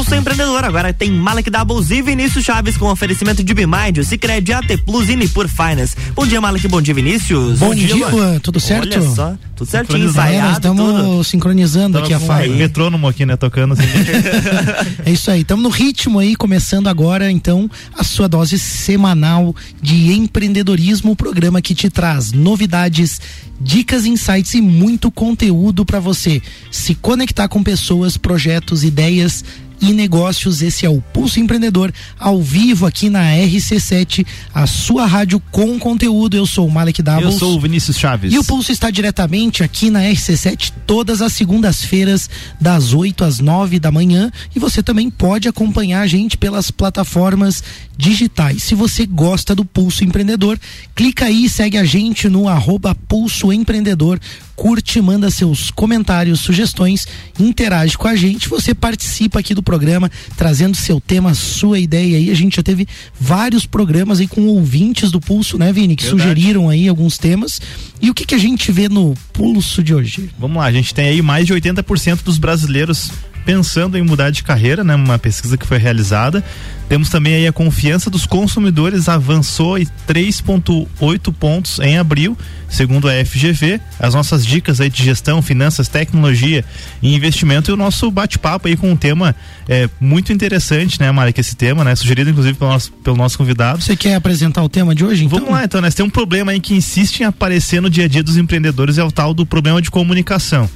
Pulso Empreendedor. Agora tem Malek Doubles e Vinícius Chaves com oferecimento de Bimind, o Cicred, AT Plus e Nipur Finance. Bom dia, Malek. Bom dia, Vinícius. Bom, bom dia, dia Tudo certo? Olha só, tudo certinho, ensaiado. Estamos sincronizando Tamo aqui a fala. metrônomo aqui, né? Tocando assim. é isso aí. Estamos no ritmo aí, começando agora, então, a sua dose semanal de empreendedorismo, o programa que te traz novidades dicas, insights e muito conteúdo para você se conectar com pessoas, projetos, ideias e negócios. Esse é o Pulso Empreendedor ao vivo aqui na RC7, a sua rádio com conteúdo. Eu sou o Malek Davos. Eu sou o Vinícius Chaves. E o Pulso está diretamente aqui na RC7 todas as segundas-feiras, das 8 às 9 da manhã. E você também pode acompanhar a gente pelas plataformas digitais. Se você gosta do Pulso Empreendedor, clica aí e segue a gente no arroba Pulso Empreendedor curte, manda seus comentários, sugestões, interage com a gente. Você participa aqui do programa, trazendo seu tema, sua ideia aí. A gente já teve vários programas aí com ouvintes do Pulso, né, Vini? Que Verdade. sugeriram aí alguns temas. E o que, que a gente vê no Pulso de hoje? Vamos lá, a gente tem aí mais de 80% dos brasileiros pensando em mudar de carreira, né? Uma pesquisa que foi realizada. Temos também aí a confiança dos consumidores avançou em 3,8 pontos em abril, segundo a FGV. As nossas dicas aí de gestão, finanças, tecnologia e investimento e o nosso bate-papo aí com um tema é, muito interessante, né, Mari, que esse tema, né, sugerido inclusive pelo nosso, pelo nosso convidado. Você quer apresentar o tema de hoje? Então? Vamos lá, então, né? Tem um problema aí que insiste em aparecer no dia a dia dos empreendedores é o tal do problema de comunicação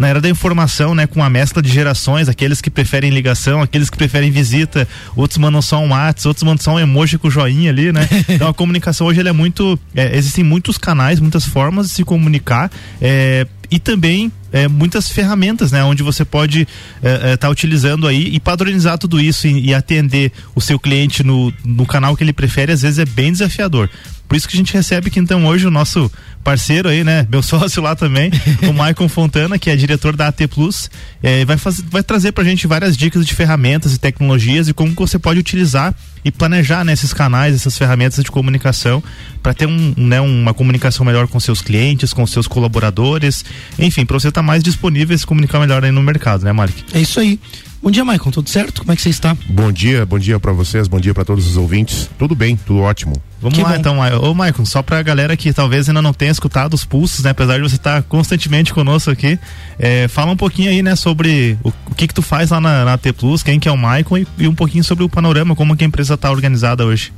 na era da informação, né, com a mescla de gerações, aqueles que preferem ligação, aqueles que preferem visita, outros mandam só um WhatsApp, outros mandam só um emoji com joinha ali, né? Então a comunicação hoje é muito, é, existem muitos canais, muitas formas de se comunicar, é, e também é, muitas ferramentas, né, onde você pode estar é, é, tá utilizando aí e padronizar tudo isso e, e, atender o seu cliente no, no canal que ele prefere, às vezes é bem desafiador. Por isso que a gente recebe aqui então hoje o nosso parceiro aí, né? Meu sócio lá também, o Maicon Fontana, que é diretor da AT Plus, é, vai, fazer, vai trazer pra gente várias dicas de ferramentas e tecnologias e como você pode utilizar e planejar né, canais, essas ferramentas de comunicação para ter um, né, uma comunicação melhor com seus clientes, com seus colaboradores, enfim, para você estar tá mais disponível e se comunicar melhor aí no mercado, né, Mark? É isso aí. Bom dia, Maicon, tudo certo? Como é que você está? Bom dia, bom dia para vocês, bom dia para todos os ouvintes. Tudo bem, tudo ótimo. Vamos que lá bom. então, ô Maicon, só pra galera que talvez ainda não tenha escutado os pulsos, né? Apesar de você estar constantemente conosco aqui, é, fala um pouquinho aí, né, sobre o, o, que que tu faz lá na, na T Plus, quem que é o Maicon e, e um pouquinho sobre o panorama, como que a empresa está organizada hoje.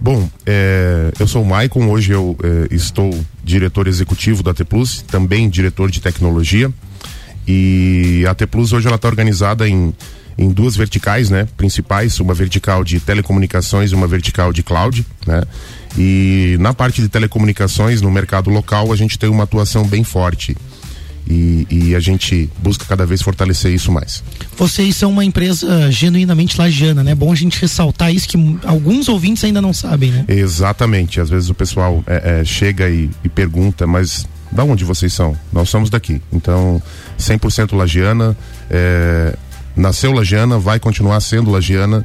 Bom, é, eu sou o Maicon, hoje eu é, estou diretor executivo da T Plus, também diretor de tecnologia. E a T Plus hoje ela está organizada em, em duas verticais, né? Principais, uma vertical de telecomunicações e uma vertical de cloud, né? E na parte de telecomunicações, no mercado local, a gente tem uma atuação bem forte. E, e, a gente busca cada vez fortalecer isso mais. Vocês são uma empresa genuinamente lagiana, né? É bom a gente ressaltar isso que alguns ouvintes ainda não sabem, né? Exatamente. Às vezes o pessoal é, é, chega e, e, pergunta, mas da onde vocês são? Nós somos daqui. Então, 100% lagiana, é, nasceu lagiana, vai continuar sendo lagiana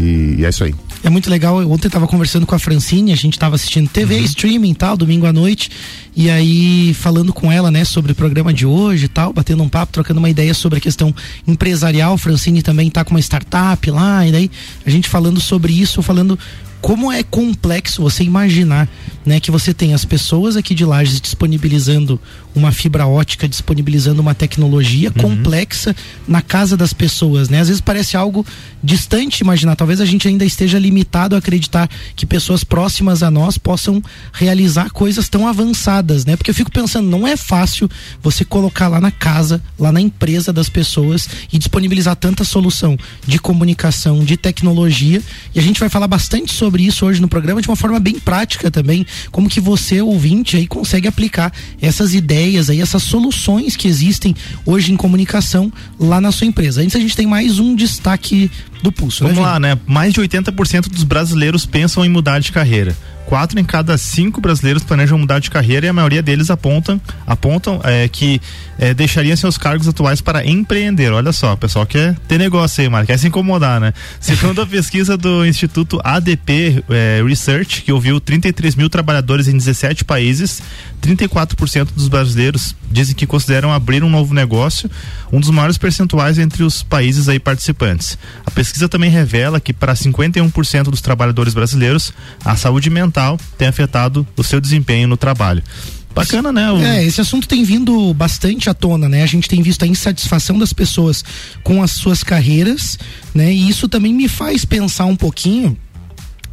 e, e, é isso aí. É muito legal. Ontem eu estava conversando com a Francine, a gente estava assistindo TV, uhum. streaming tal, domingo à noite. E aí, falando com ela, né, sobre o programa de hoje e tal, batendo um papo, trocando uma ideia sobre a questão empresarial. Francine também está com uma startup lá, e daí a gente falando sobre isso, falando como é complexo você imaginar né, que você tem as pessoas aqui de Lages disponibilizando uma fibra ótica, disponibilizando uma tecnologia uhum. complexa na casa das pessoas, né? Às vezes parece algo distante imaginar, talvez a gente ainda esteja limitado a acreditar que pessoas próximas a nós possam realizar coisas tão avançadas, né? Porque eu fico pensando, não é fácil você colocar lá na casa, lá na empresa das pessoas e disponibilizar tanta solução de comunicação, de tecnologia, e a gente vai falar bastante sobre isso hoje no programa de uma forma bem prática também, como que você, ouvinte, aí consegue aplicar essas ideias aí, essas soluções que existem hoje em comunicação lá na sua empresa. Antes a gente tem mais um destaque do pulso. Né, Vamos né, lá, né? Mais de 80% dos brasileiros pensam em mudar de carreira quatro em cada cinco brasileiros planejam mudar de carreira e a maioria deles apontam, apontam é, que é, deixariam seus cargos atuais para empreender. Olha só, o pessoal quer ter negócio aí, Marco, quer se incomodar, né? Segundo a pesquisa do Instituto ADP é, Research, que ouviu 33 mil trabalhadores em 17 países, 34% dos brasileiros dizem que consideram abrir um novo negócio, um dos maiores percentuais entre os países aí participantes. A pesquisa também revela que para 51% dos trabalhadores brasileiros, a saúde mental tem afetado o seu desempenho no trabalho. Bacana, né? O... É, esse assunto tem vindo bastante à tona, né? A gente tem visto a insatisfação das pessoas com as suas carreiras, né? E isso também me faz pensar um pouquinho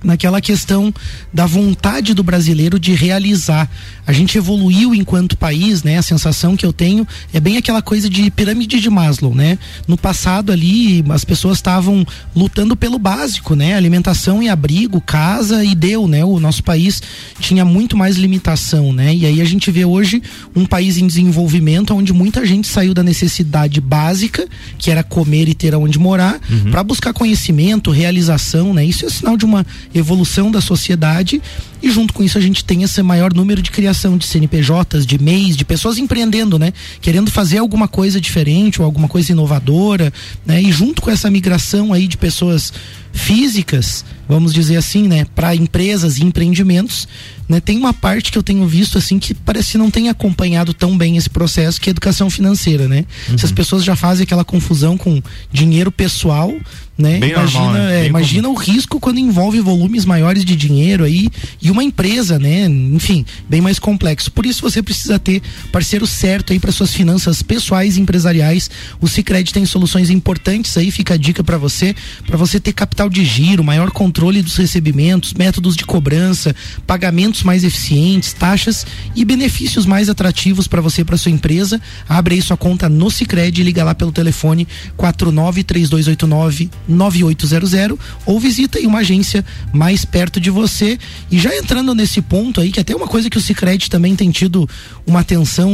naquela questão da vontade do brasileiro de realizar. A gente evoluiu enquanto país, né? A sensação que eu tenho é bem aquela coisa de pirâmide de Maslow, né? No passado ali as pessoas estavam lutando pelo básico, né? Alimentação e abrigo, casa e deu, né? O nosso país tinha muito mais limitação, né? E aí a gente vê hoje um país em desenvolvimento onde muita gente saiu da necessidade básica, que era comer e ter aonde morar, uhum. para buscar conhecimento, realização, né? Isso é sinal de uma evolução da sociedade e junto com isso a gente tem esse maior número de criação de CNPJs, de MEIs, de pessoas empreendendo, né? Querendo fazer alguma coisa diferente ou alguma coisa inovadora, né? E junto com essa migração aí de pessoas físicas, vamos dizer assim, né, para empresas e empreendimentos, né, tem uma parte que eu tenho visto assim que parece que não tem acompanhado tão bem esse processo que é a educação financeira, né? Uhum. Se as pessoas já fazem aquela confusão com dinheiro pessoal, né? Bem imagina, normal, né? é, imagina o risco quando envolve volumes maiores de dinheiro aí e uma empresa, né? Enfim, bem mais complexo. Por isso você precisa ter parceiro certo aí para suas finanças pessoais e empresariais. O Sicredi tem soluções importantes aí, fica a dica para você, para você ter capital de giro, maior controle dos recebimentos, métodos de cobrança, pagamentos mais eficientes, taxas e benefícios mais atrativos para você e para sua empresa. Abre aí sua conta no Sicredi liga lá pelo telefone 493289 9800 ou visita aí uma agência mais perto de você. E já entrando nesse ponto aí, que até uma coisa que o Cicred também tem tido uma atenção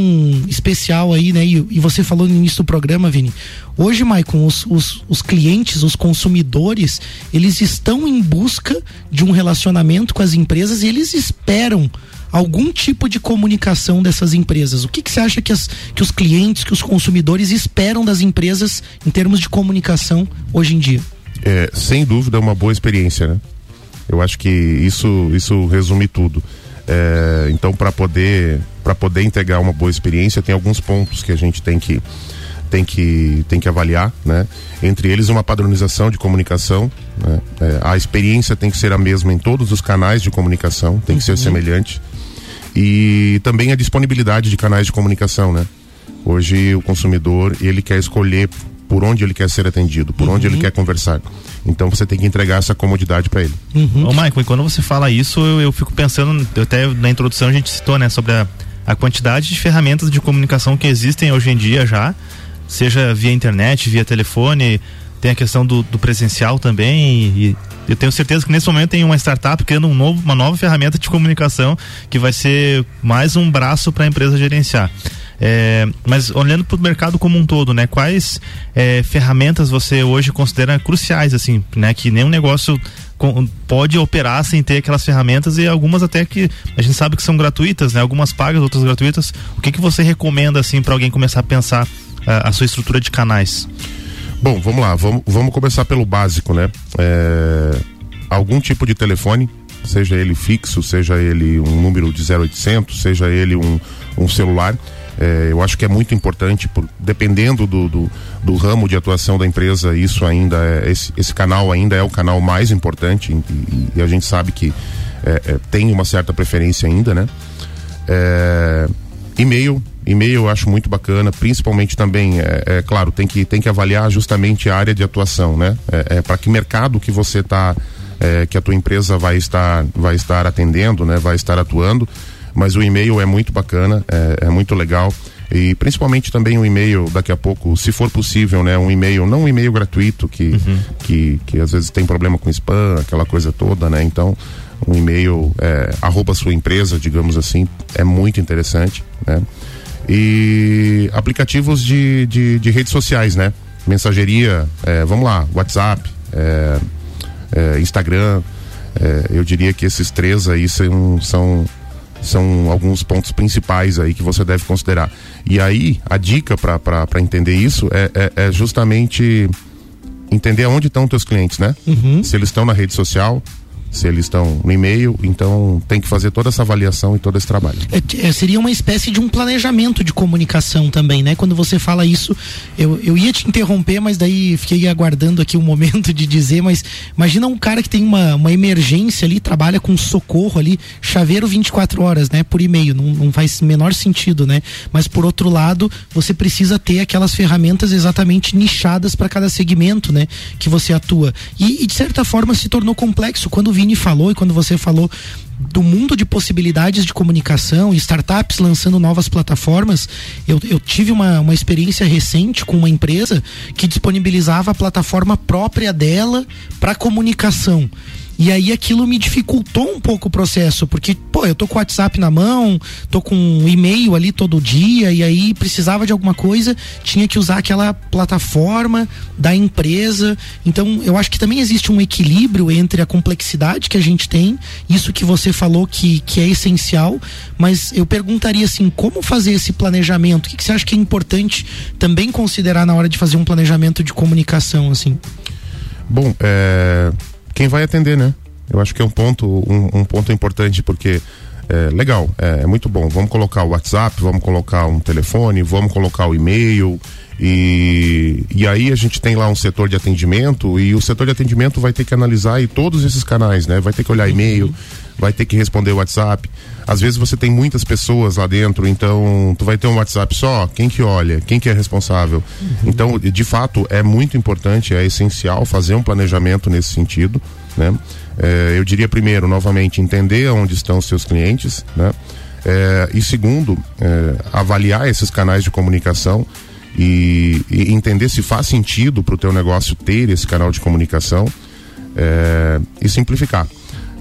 especial aí, né? E, e você falou no início do programa, Vini. Hoje, Maicon, os, os, os clientes, os consumidores, eles estão em busca de um relacionamento com as empresas e eles esperam algum tipo de comunicação dessas empresas. O que, que você acha que, as, que os clientes, que os consumidores esperam das empresas em termos de comunicação hoje em dia? É, sem dúvida, é uma boa experiência, né? Eu acho que isso, isso resume tudo. É, então, para poder poder entregar uma boa experiência, tem alguns pontos que a gente tem que tem que tem que avaliar, né? Entre eles uma padronização de comunicação, né? é, a experiência tem que ser a mesma em todos os canais de comunicação, tem que ser uhum. semelhante e também a disponibilidade de canais de comunicação, né? Hoje o consumidor ele quer escolher por onde ele quer ser atendido, por uhum. onde ele uhum. quer conversar. Então você tem que entregar essa comodidade para ele. Uhum. Ô, Michael, e quando você fala isso, eu, eu fico pensando, até na introdução a gente citou, né, sobre a, a quantidade de ferramentas de comunicação que existem hoje em dia já, seja via internet, via telefone, tem a questão do, do presencial também e, eu tenho certeza que nesse momento tem uma startup criando um novo, uma nova ferramenta de comunicação que vai ser mais um braço para a empresa gerenciar. É, mas olhando para o mercado como um todo, né? Quais é, ferramentas você hoje considera cruciais, assim, né? Que nenhum negócio com, pode operar sem ter aquelas ferramentas e algumas até que a gente sabe que são gratuitas, né? Algumas pagas, outras gratuitas. O que que você recomenda assim para alguém começar a pensar a, sua estrutura de canais? Bom, vamos lá, vamos, vamos começar pelo básico, né? É, algum tipo de telefone, seja ele fixo, seja ele um número de 0800, seja ele um, um celular é, eu acho que é muito importante, por, dependendo do, do, do, ramo de atuação da empresa, isso ainda é, esse, esse canal ainda é o canal mais importante e, e, e a gente sabe que é, é tem uma certa preferência ainda, né? É, e-mail, e-mail eu acho muito bacana, principalmente também, é, é, claro, tem que, tem que avaliar justamente a área de atuação, né? É, é para que mercado que você está, é, que a tua empresa vai estar, vai estar atendendo, né? Vai estar atuando mas o e-mail é muito bacana, é, é muito legal e principalmente também um e-mail daqui a pouco, se for possível, né, um e-mail, não um e-mail gratuito que, uhum. que, que às vezes tem problema com spam, aquela coisa toda, né? Então, um e-mail é, arroba sua empresa, digamos assim, é muito interessante, né? E aplicativos de, de, de redes sociais, né? Mensageria, é, vamos lá, WhatsApp, é, é Instagram, é, eu diria que esses três aí são, são são alguns pontos principais aí que você deve considerar. E aí, a dica para entender isso é, é, é, justamente entender onde estão teus clientes, né? Uhum. Se eles estão na rede social, se eles estão no e-mail, então tem que fazer toda essa avaliação e todo esse trabalho. É, é, seria uma espécie de um planejamento de comunicação também, né? Quando você fala isso, eu, eu ia te interromper, mas daí fiquei aguardando aqui o um momento de dizer, mas imagina um cara que tem uma, uma emergência ali, trabalha com socorro ali, chaveiro 24 horas, né? Por e-mail, não, não faz menor sentido, né? Mas por outro lado, você precisa ter aquelas ferramentas exatamente nichadas para cada segmento, né? Que você atua. E, e de certa forma se tornou complexo quando o Vini falou e quando você falou do mundo de possibilidades de comunicação e startups lançando novas plataformas. Eu, eu tive uma, uma experiência recente com uma empresa que disponibilizava a plataforma própria dela para comunicação. E aí aquilo me dificultou um pouco o processo, porque, pô, eu tô com o WhatsApp na mão, tô com um e-mail ali todo dia, e aí precisava de alguma coisa, tinha que usar aquela plataforma da empresa. Então, eu acho que também existe um equilíbrio entre a complexidade que a gente tem, isso que você falou que, que é essencial, mas eu perguntaria assim, como fazer esse planejamento? O que, que você acha que é importante também considerar na hora de fazer um planejamento de comunicação, assim? Bom, é quem vai atender, né? Eu acho que é um ponto, um, um ponto importante, porque é legal, é, é, muito bom. Vamos colocar o WhatsApp, vamos colocar um telefone, vamos colocar o e-mail. E, e aí a gente tem lá um setor de atendimento e o setor de atendimento vai ter que analisar e todos esses canais, né? Vai ter que olhar e-mail, vai ter que responder o WhatsApp. Às vezes você tem muitas pessoas lá dentro, então tu vai ter um WhatsApp só, quem que olha, quem que é responsável. Uhum. Então, de fato, é muito importante, é essencial fazer um planejamento nesse sentido, né? É, eu diria primeiro, novamente, entender onde estão os seus clientes, né? É, e segundo, é, avaliar esses canais de comunicação e, e entender se faz sentido para o teu negócio ter esse canal de comunicação é, e simplificar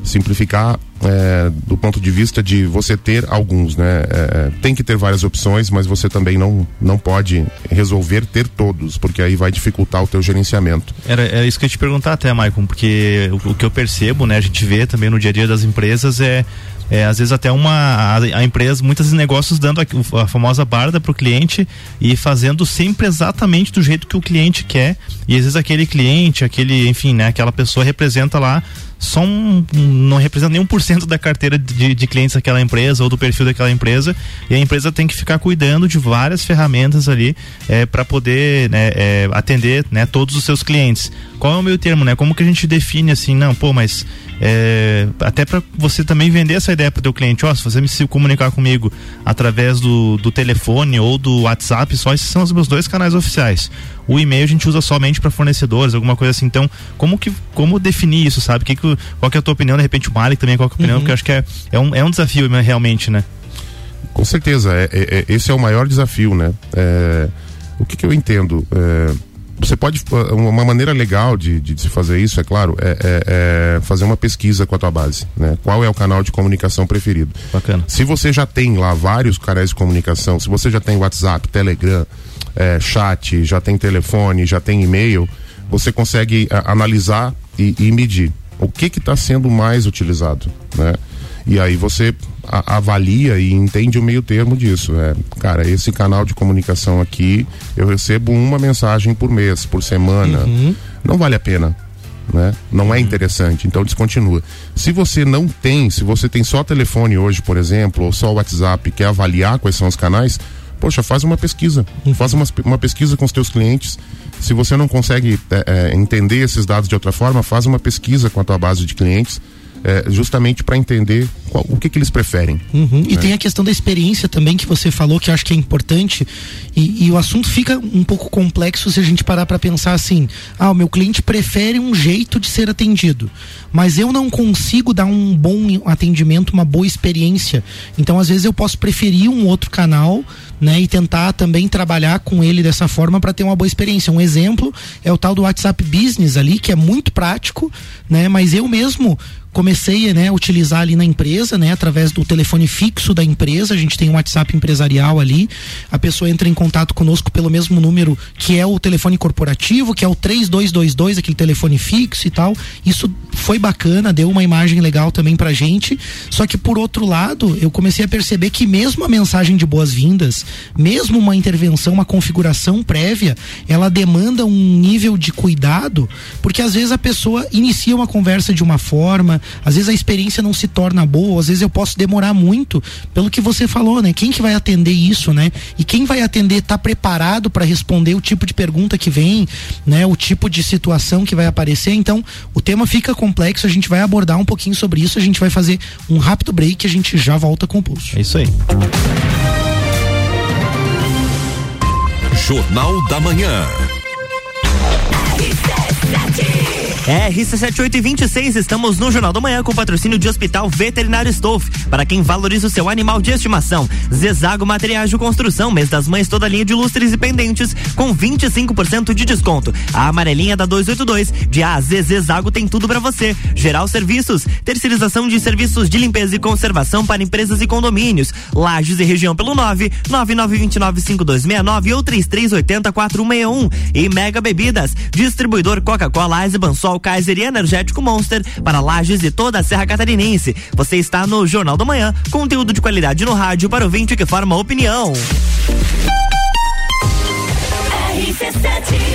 simplificar é, do ponto de vista de você ter alguns, né? É, tem que ter várias opções, mas você também não, não pode resolver ter todos, porque aí vai dificultar o teu gerenciamento. Era, era isso que eu ia te perguntar até, Maicon, porque o, o, que eu percebo, né? A gente vê também no dia a dia das empresas é é, às vezes até uma a, a, empresa, muitos negócios dando a, a famosa barda para o cliente e fazendo sempre exatamente do jeito que o cliente quer e às vezes aquele cliente, aquele, enfim, né, aquela pessoa representa lá só um, não representa nem um por cento da carteira de, de clientes daquela empresa ou do perfil daquela empresa e a empresa tem que ficar cuidando de várias ferramentas ali é, para poder né, é, atender né, todos os seus clientes. Qual é o meu termo, né? Como que a gente define assim, não, pô, mas é, até para você também vender essa ideia para o teu cliente, ó, se você me se comunicar comigo através do, do telefone ou do WhatsApp, só esses são os meus dois canais oficiais. O e-mail a gente usa somente para fornecedores, alguma coisa assim. Então, como que como definir isso, sabe? Que, que, qual que é a tua opinião? De repente o Malik também, qual que é a opinião? Uhum. Porque eu acho que é, é, um, é um desafio né, realmente, né? Com certeza, é, é, é, esse é o maior desafio, né? É, o que, que eu entendo? É, você pode uma maneira legal de, de, se fazer isso é claro é, é, é, fazer uma pesquisa com a tua base né? Qual é o canal de comunicação preferido? Bacana. Se você já tem lá vários canais de comunicação se você já tem WhatsApp Telegram é, chat já tem telefone já tem e-mail você consegue a, analisar e, e, medir o que que está sendo mais utilizado né? E aí você a, avalia e entende o meio termo disso. É, cara, esse canal de comunicação aqui, eu recebo uma mensagem por mês, por semana. Uhum. Não vale a pena. Né? Não é uhum. interessante, então descontinua. Se você não tem, se você tem só telefone hoje, por exemplo, ou só WhatsApp, quer avaliar quais são os canais, poxa, faz uma pesquisa. Uhum. Faz uma, uma pesquisa com os teus clientes. Se você não consegue é, é, entender esses dados de outra forma, faz uma pesquisa com a tua base de clientes é, justamente para entender qual, o que, que eles preferem. Uhum. Né? E tem a questão da experiência também que você falou que eu acho que é importante e, e o assunto fica um pouco complexo se a gente parar para pensar assim, ah, o meu cliente prefere um jeito de ser atendido, mas eu não consigo dar um bom atendimento, uma boa experiência. Então às vezes eu posso preferir um outro canal né, e tentar também trabalhar com ele dessa forma para ter uma boa experiência. Um exemplo é o tal do WhatsApp Business ali, que é muito prático, né, mas eu mesmo comecei né, a utilizar ali na empresa né? Através do telefone fixo da empresa, a gente tem um WhatsApp empresarial ali. A pessoa entra em contato conosco pelo mesmo número que é o telefone corporativo, que é o 3222, aquele telefone fixo e tal. Isso foi bacana, deu uma imagem legal também pra gente. Só que por outro lado, eu comecei a perceber que mesmo a mensagem de boas-vindas, mesmo uma intervenção, uma configuração prévia, ela demanda um nível de cuidado, porque às vezes a pessoa inicia uma conversa de uma forma, às vezes a experiência não se torna boa, às vezes eu posso demorar muito, pelo que você falou, né? Quem que vai atender isso, né? E quem vai atender tá preparado para responder o tipo de pergunta que vem, né? O tipo de situação que vai aparecer. Então, o tema fica complexo, a gente vai abordar um pouquinho sobre isso, a gente vai fazer um rápido break, a gente já volta com o pulso. É isso aí. Jornal da Manhã. RC7826, estamos no Jornal da Manhã com patrocínio de Hospital Veterinário Stolf. Para quem valoriza o seu animal de estimação. Zezago Materiais de Construção, mês das mães, toda linha de lustres e pendentes com 25% de desconto. A amarelinha da 282 de A a Zezago tem tudo para você. Geral Serviços, terceirização de serviços de limpeza e conservação para empresas e condomínios. Lages e região pelo 9 99295269 ou 33804161. E Mega Bebidas, distribuidor Coca-Cola, Eisenbahn, Sol, Kaiser e Energético Monster para Lages e toda a Serra Catarinense. Você está no Jornal da Manhã, conteúdo de qualidade no rádio para o ouvinte que forma opinião. Bex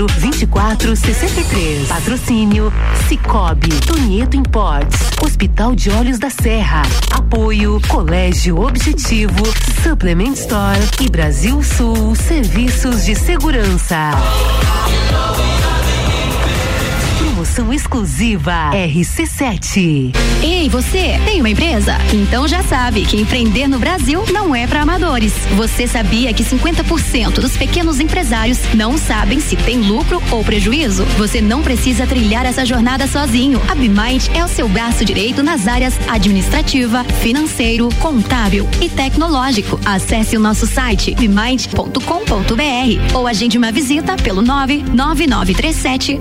2463. Patrocínio Cicobi, Tonieto Imports, Hospital de Olhos da Serra. Apoio Colégio Objetivo, Supplement Store e Brasil Sul Serviços de Segurança. Promoção exclusiva RC7. Ei, você tem uma empresa? Então já sabe que empreender no Brasil não é para amadores. Você sabia que 50% dos pequenos empresários não sabem se tem lucro ou prejuízo? Você não precisa trilhar essa jornada sozinho. A Bimind é o seu braço direito nas áreas administrativa, financeiro, contábil e tecnológico. Acesse o nosso site bimind.com.br ou agende uma visita pelo 99937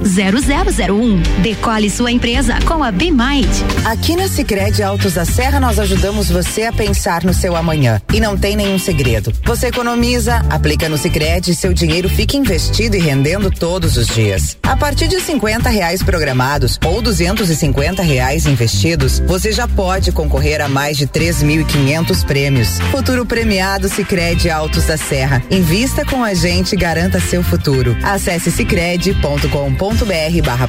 0001. Decole sua empresa com a BeMind. Aqui na Sicredi Altos da Serra nós ajudamos você a pensar no seu amanhã. E não tem nenhum segredo. Você economiza, aplica no Sicredi e seu dinheiro fica investido e rendendo todos os dias. A partir de 50 reais programados ou 250 reais investidos, você já pode concorrer a mais de 3.500 prêmios. Futuro premiado Sicredi Altos da Serra. Invista com a gente e garanta seu futuro. Acesse sicredi.com.br barra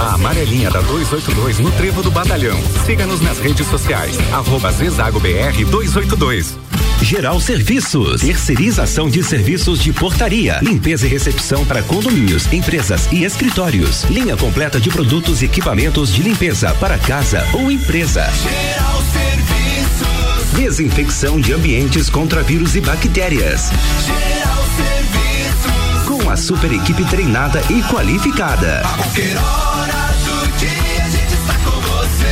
A amarelinha da 282 no Trevo do Batalhão. Siga-nos nas redes sociais. Arroba Zezago BR 282. Geral Serviços, terceirização de serviços de portaria, limpeza e recepção para condomínios, empresas e escritórios. Linha completa de produtos e equipamentos de limpeza para casa ou empresa. Geral Serviços. Desinfecção de ambientes contra vírus e bactérias. Geral Serviços. Com a super equipe treinada e qualificada. A qualquer hora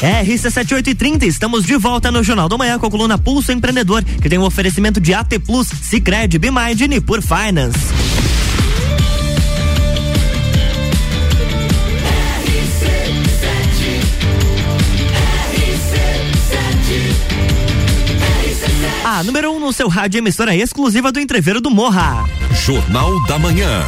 RC7830, estamos de volta no Jornal da Manhã com a coluna Pulso Empreendedor, que tem um oferecimento de AT Plus, Cicred, Bimind e Nipur Finance. A número 1 um no seu rádio emissora exclusiva do Entreveiro do Morra. Jornal da Manhã.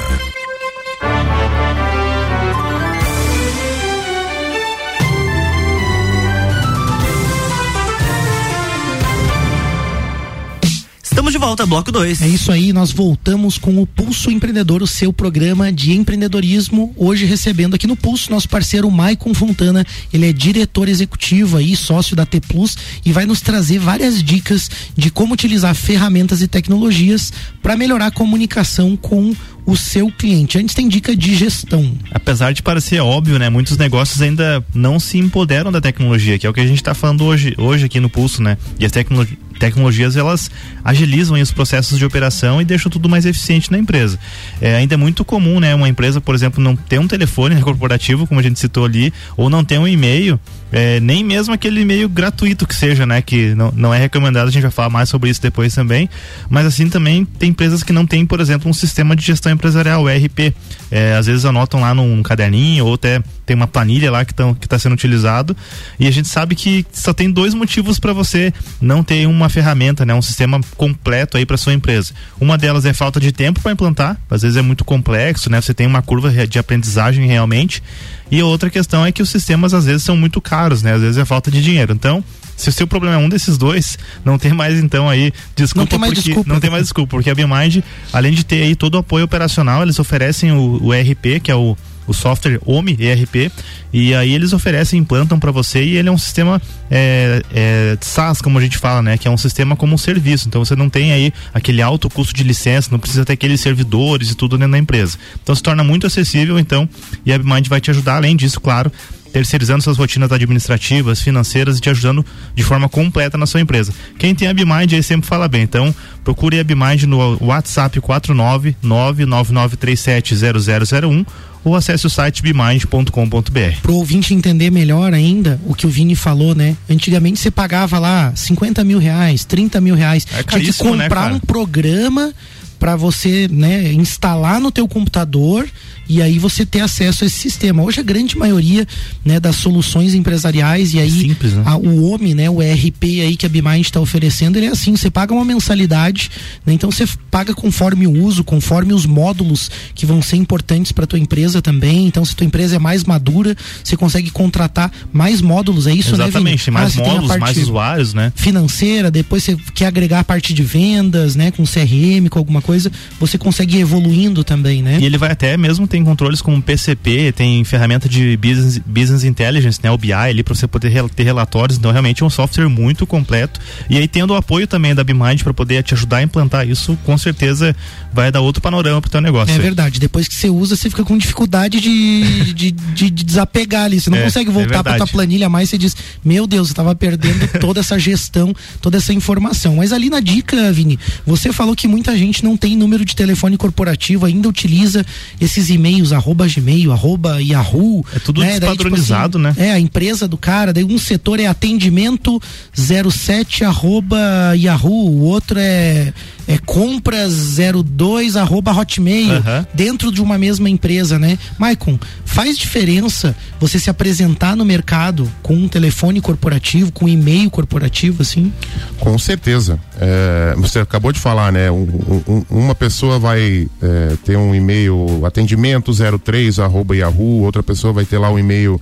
Estamos de volta, bloco 2. É isso aí, nós voltamos com o Pulso Empreendedor, o seu programa de empreendedorismo. Hoje recebendo aqui no Pulso nosso parceiro Maicon Fontana. Ele é diretor executivo aí, sócio da T Plus e vai nos trazer várias dicas de como utilizar ferramentas e tecnologias para melhorar a comunicação com o seu cliente. Antes tem dica de gestão. Apesar de parecer óbvio, né? Muitos negócios ainda não se empoderam da tecnologia, que é o que a gente está falando hoje, hoje aqui no Pulso, né? E as tecnologias tecnologias elas agilizam os processos de operação e deixam tudo mais eficiente na empresa. É, ainda é muito comum, né, uma empresa, por exemplo, não ter um telefone corporativo, como a gente citou ali, ou não ter um e-mail, é, nem mesmo aquele e-mail gratuito que seja, né, que não, não é recomendado, a gente vai falar mais sobre isso depois também, mas assim também tem empresas que não têm, por exemplo, um sistema de gestão empresarial, ERP. É, às vezes anotam lá num caderninho ou até tem uma planilha lá que está sendo utilizado e a gente sabe que só tem dois motivos para você não ter uma ferramenta, né, um sistema completo aí para sua empresa. Uma delas é falta de tempo para implantar, às vezes é muito complexo, né? Você tem uma curva de aprendizagem realmente. E outra questão é que os sistemas às vezes são muito caros, né? Às vezes é falta de dinheiro. Então, se o seu problema é um desses dois, não tem mais então aí desculpa não tem mais porque desculpa. não tem mais desculpa, porque a Bimind, além de ter aí todo o apoio operacional, eles oferecem o, o ERP, que é o o software OMI ERP e aí eles oferecem, implantam para você e ele é um sistema é, é, SaaS, como a gente fala, né? Que é um sistema como um serviço. Então você não tem aí aquele alto custo de licença, não precisa ter aqueles servidores e tudo dentro da empresa. Então se torna muito acessível, então, e a Bimind vai te ajudar, além disso, claro, terceirizando suas rotinas administrativas, financeiras e te ajudando de forma completa na sua empresa. Quem tem a Bimind aí sempre fala bem. Então, procure a Bimind no WhatsApp 49999370001 ou acesse o site bimind.com.br. Pro ouvinte entender melhor ainda o que o Vini falou, né? Antigamente você pagava lá 50 mil reais, 30 mil reais. É Tinha que né, comprar cara? um programa para você, né, instalar no teu computador e aí você ter acesso a esse sistema. Hoje a grande maioria, né, das soluções empresariais e aí simples, né? a- o OMI, né, o ERP aí que a Bimind está oferecendo, ele é assim, você paga uma mensalidade, né, então você paga conforme o uso, conforme os módulos que vão ser importantes para tua empresa também. Então se tua empresa é mais madura, você consegue contratar mais módulos, é isso, né, Vini? Exatamente, tem mais Ah, módulos, mais usuários, né? financeira, depois você quer agregar a parte de vendas, né, com CRM, com alguma coisa, você consegue ir evoluindo também, né? E ele vai até mesmo tem controles como PCP, tem ferramenta de business, business intelligence, né, o BI ali para você poder ter relatórios. Então realmente é um software muito completo. E aí tendo o apoio também da Bimind para poder te ajudar a implantar isso, com certeza vai dar outro panorama pro teu negócio. É verdade. Depois que você usa, você fica com dificuldade de, de, de- de desapegar ali. Você não É, consegue é voltar para tua planilha mais. Você diz, meu Deus, eu tava perdendo toda essa gestão, toda essa informação. Mas ali na dica, Vini, você falou que muita gente não tem número de telefone corporativo, ainda utiliza esses e-mails, arroba Gmail, arroba Yahoo. É tudo né? Daí, tipo despadronizado, né? É, a empresa do cara, daí um setor é atendimento 07 arroba Yahoo, o outro é, é compras 02 arroba Hotmail, Aham. dentro de uma mesma empresa, né? Maicon, faz diferença você se apresentar no mercado com um telefone corporativo, com um e-mail corporativo, assim? Com certeza. É, você acabou de falar, né? Um- um- uma pessoa vai é, ter um e-mail atendimento 03 arroba Yahoo, outra pessoa vai ter lá o e-mail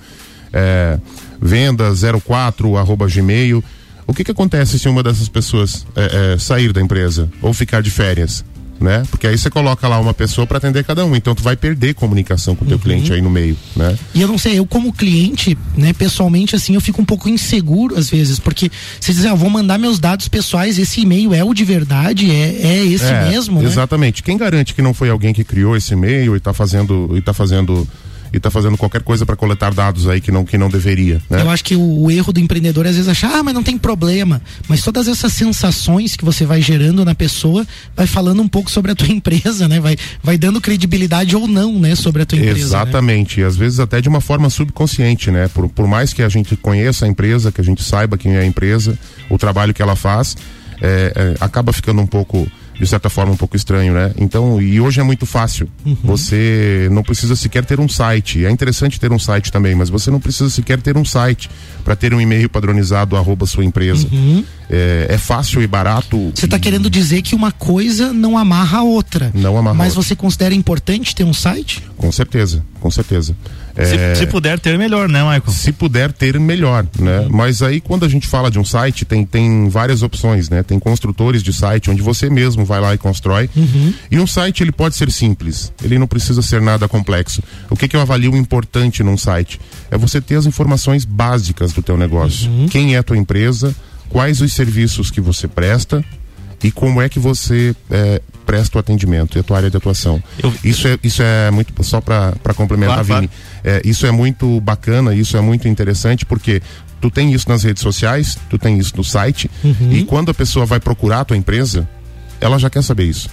é, venda 04 arroba Gmail. O que, que acontece se uma dessas pessoas é, é, sair da empresa ou ficar de férias? né? Porque aí você coloca lá uma pessoa para atender cada um, então tu vai perder comunicação com o teu cliente aí no meio, né? E eu não sei, eu como cliente, né, pessoalmente assim, eu fico um pouco inseguro às vezes, porque você diz, ah, eu vou mandar meus dados pessoais, esse e-mail é o de verdade, é, é esse É, mesmo, né? Exatamente. Quem garante que não foi alguém que criou esse e-mail e tá fazendo e tá fazendo e tá fazendo qualquer coisa para coletar dados aí que não que não deveria, né? Eu acho que o, o erro do empreendedor é às vezes achar, ah, mas não tem problema. Mas todas essas sensações que você vai gerando na pessoa vai falando um pouco sobre a tua empresa, né? Vai, vai dando credibilidade ou não, né? Sobre a tua empresa. né? Exatamente, e às vezes até de uma forma subconsciente, né? Por, por mais que a gente conheça a empresa, que a gente saiba quem é a empresa, o trabalho que ela faz, é, é, acaba ficando um pouco, de certa forma, um pouco estranho, né? Então, e hoje é muito fácil. Você não precisa sequer ter um site. É interessante ter um site também, mas você não precisa sequer ter um site para ter um e-mail padronizado arroba sua empresa. É, é fácil e barato. Você está querendo dizer que uma coisa não amarra a outra. Não amarra a Mas outra. você considera importante ter um site? Com certeza, com certeza. É, Se, se puder ter, melhor, né, Michael? Se puder ter, melhor, né? Mas aí quando a gente fala de um site, tem, tem várias opções, né? Tem construtores de site onde você mesmo vai lá e constrói. E um site ele pode ser simples, ele não precisa ser nada complexo. O que, que eu avalio importante num site? É você ter as informações básicas do teu negócio. Quem é a tua empresa, quais os serviços que você presta e como é que você é, presta o atendimento e a tua área de atuação. Isso é isso é muito só para complementar, Claro, Vini. É, isso é muito bacana, isso é muito interessante porque tu tem isso nas redes sociais, tu tem isso no site e quando a pessoa vai procurar a tua empresa, ela já quer saber isso.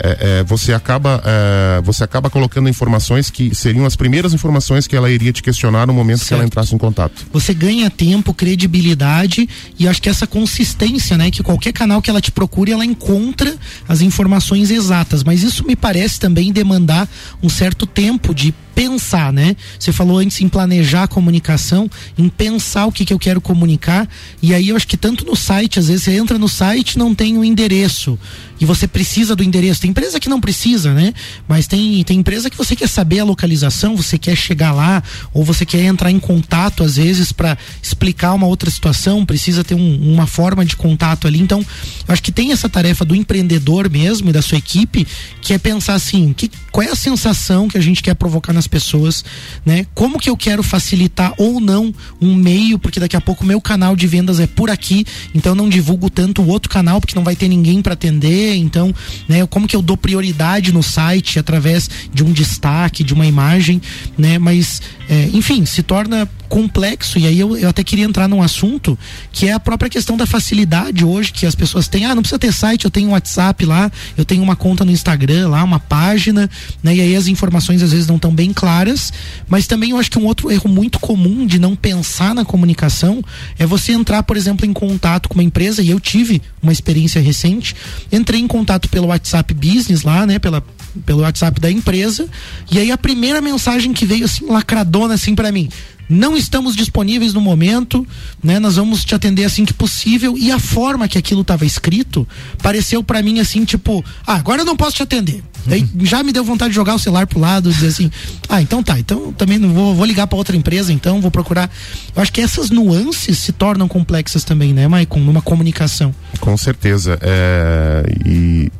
É, é, você acaba é, você acaba colocando informações que seriam as primeiras informações que ela iria te questionar no momento que ela entrasse em contato. Você ganha tempo, credibilidade e acho que essa consistência, né? Que qualquer canal que ela te procure, ela encontra as informações exatas. Mas isso me parece também demandar um certo tempo de pensar, né? Você falou antes em planejar a comunicação, em pensar o que, que eu quero comunicar. E aí eu acho que tanto no site, às vezes você entra no site e não tem o endereço. E você precisa do endereço. Tem empresa que não precisa, né? Mas tem, tem empresa que você quer saber a localização, você quer chegar lá, ou você quer entrar em contato, às vezes, para explicar uma outra situação, precisa ter um- uma forma de contato ali. Então, acho que tem essa tarefa do empreendedor mesmo e da sua equipe, que é pensar assim, que, qual é a sensação que a gente quer provocar nas pessoas, né? Como que eu quero facilitar ou não um meio, porque daqui a pouco o meu canal de vendas é por aqui, então não divulgo tanto o outro canal, porque não vai ter ninguém para atender, então, né? Como que eu dou prioridade no site através de um destaque, de uma imagem, né? Mas, é, enfim, se torna complexo e aí eu, eu até queria entrar num assunto que é a própria questão da facilidade hoje que as pessoas têm, ah, não precisa ter site, eu tenho um WhatsApp lá, eu tenho uma conta no Instagram lá, uma página, né? E aí as informações às vezes não estão bem claras, mas também eu acho que um outro erro muito comum de não pensar na comunicação é você entrar, por exemplo, em contato com uma empresa e eu tive uma experiência recente, entrei em contato pelo WhatsApp Business lá, né, pela pelo WhatsApp da empresa, e aí a primeira mensagem que veio assim lacradona assim para mim, não estamos disponíveis no momento, né? Nós vamos te atender assim que possível. E a forma que aquilo estava escrito pareceu para mim assim, tipo, ah, agora eu não posso te atender. Daí já me deu vontade de jogar o celular pro lado e dizer assim, ah, então tá, então também não vou, vou ligar para outra empresa, então vou procurar. Eu acho que essas nuances se tornam complexas também, né, Maicon, numa comunicação. Com certeza. É, e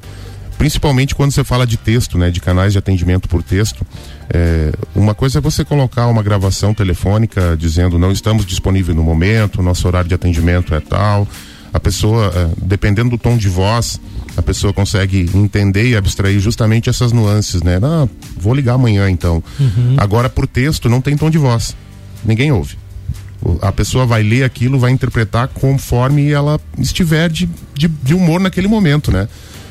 principalmente quando você fala de texto, né, de canais de atendimento por texto, é, uma coisa é você colocar uma gravação telefônica dizendo não estamos disponíveis no momento, nosso horário de atendimento é tal. A pessoa, é, dependendo do tom de voz, a pessoa consegue entender e abstrair justamente essas nuances, né? Não, vou ligar amanhã então. Agora por texto não tem tom de voz, ninguém ouve. A pessoa vai ler aquilo, vai interpretar conforme ela estiver de, de, de humor naquele momento, né?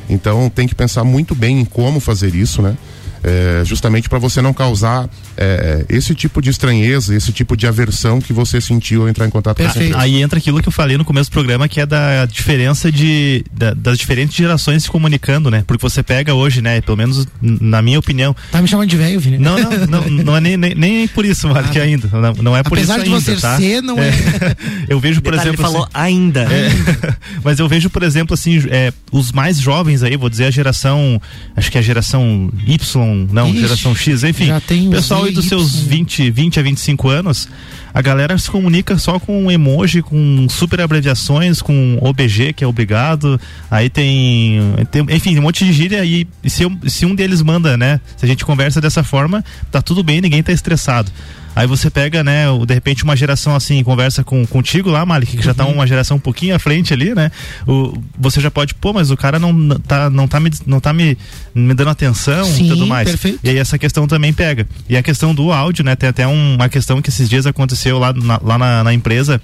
Então tem que pensar muito bem em como fazer isso, né? É, justamente para você não causar é, esse tipo de estranheza, esse tipo de aversão que você sentiu ao entrar em contato com essa empresa. Aí entra aquilo que eu falei no começo do programa, que é da diferença de da- das diferentes gerações se comunicando, né? Porque você pega hoje, né? Pelo menos na minha opinião. Tá me chamando de velho, Vini? Não, não, não, não é nem, nem, nem por isso, Mark, Ah, ainda. Não, não é por Apesar isso de ainda, você tá? ser, não é. Eu vejo, por Detalhe, exemplo. ele falou assim- ainda. É, mas eu vejo, por exemplo, assim, é, os mais jovens aí, vou dizer a geração, acho que é a geração Y, não, Ixi, geração X, enfim. já tem pessoal aí dos seus 20, 20 a 25 anos, a galera se comunica só com emoji, com super abreviações, com OBG, que é obrigado. Aí tem, tem enfim, um monte de gíria e, se, se um deles manda, né? Se a gente conversa dessa forma, tá tudo bem, ninguém tá estressado. Aí você pega, né, o- de repente uma geração assim, conversa com contigo lá, Malik, que já tá Uhum. uma geração um pouquinho à frente ali, né? O, você já pode, pô, mas o cara não tá, não tá, me, não tá me, me dando atenção Sim, e tudo mais. perfeito. E aí essa questão também pega. E a questão do áudio, né? Tem até um- uma questão que esses dias aconteceu lá na, lá na, na empresa.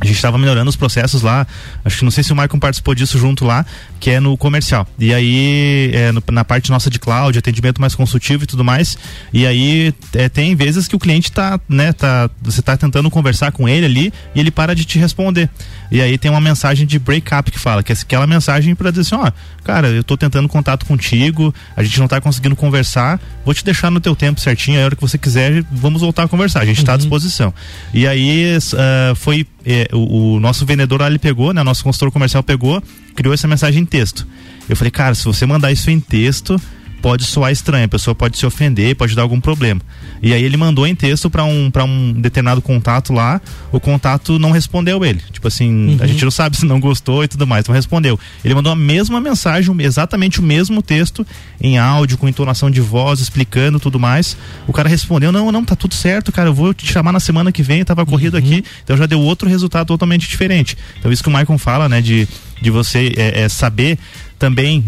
A gente estava melhorando os processos lá. Acho que não sei se o Maicon participou disso junto lá, que é no comercial. E aí, é, no- na parte nossa de cloud, atendimento mais consultivo e tudo mais. E aí, é, tem vezes que o cliente tá, né, tá, você tá tentando conversar com ele ali e ele para de te responder. E aí tem uma mensagem de break-up que fala, que é aquela mensagem para dizer assim, ó, cara, eu tô tentando contato contigo, a gente não tá conseguindo conversar, vou te deixar no teu tempo certinho, a hora que você quiser, vamos voltar a conversar, a gente tá à disposição. E aí ah, foi o, o nosso vendedor ele pegou, né, nosso consultor comercial pegou, criou essa mensagem em texto. Eu falei, cara, se você mandar isso em texto, pode soar estranho, a pessoa pode se ofender, pode dar algum problema. E aí ele mandou em texto para um um determinado contato lá, o contato não respondeu ele. Tipo assim, a gente não sabe se não gostou e tudo mais, não respondeu. Ele mandou a mesma mensagem, exatamente o mesmo texto em áudio com entonação de voz, explicando tudo mais. O cara respondeu: "Não, não, tá tudo certo, cara, eu vou te chamar na semana que vem, tava corrido aqui". Então já deu outro resultado totalmente diferente. Então isso que o Maicon fala, né, de de você é, é, saber também,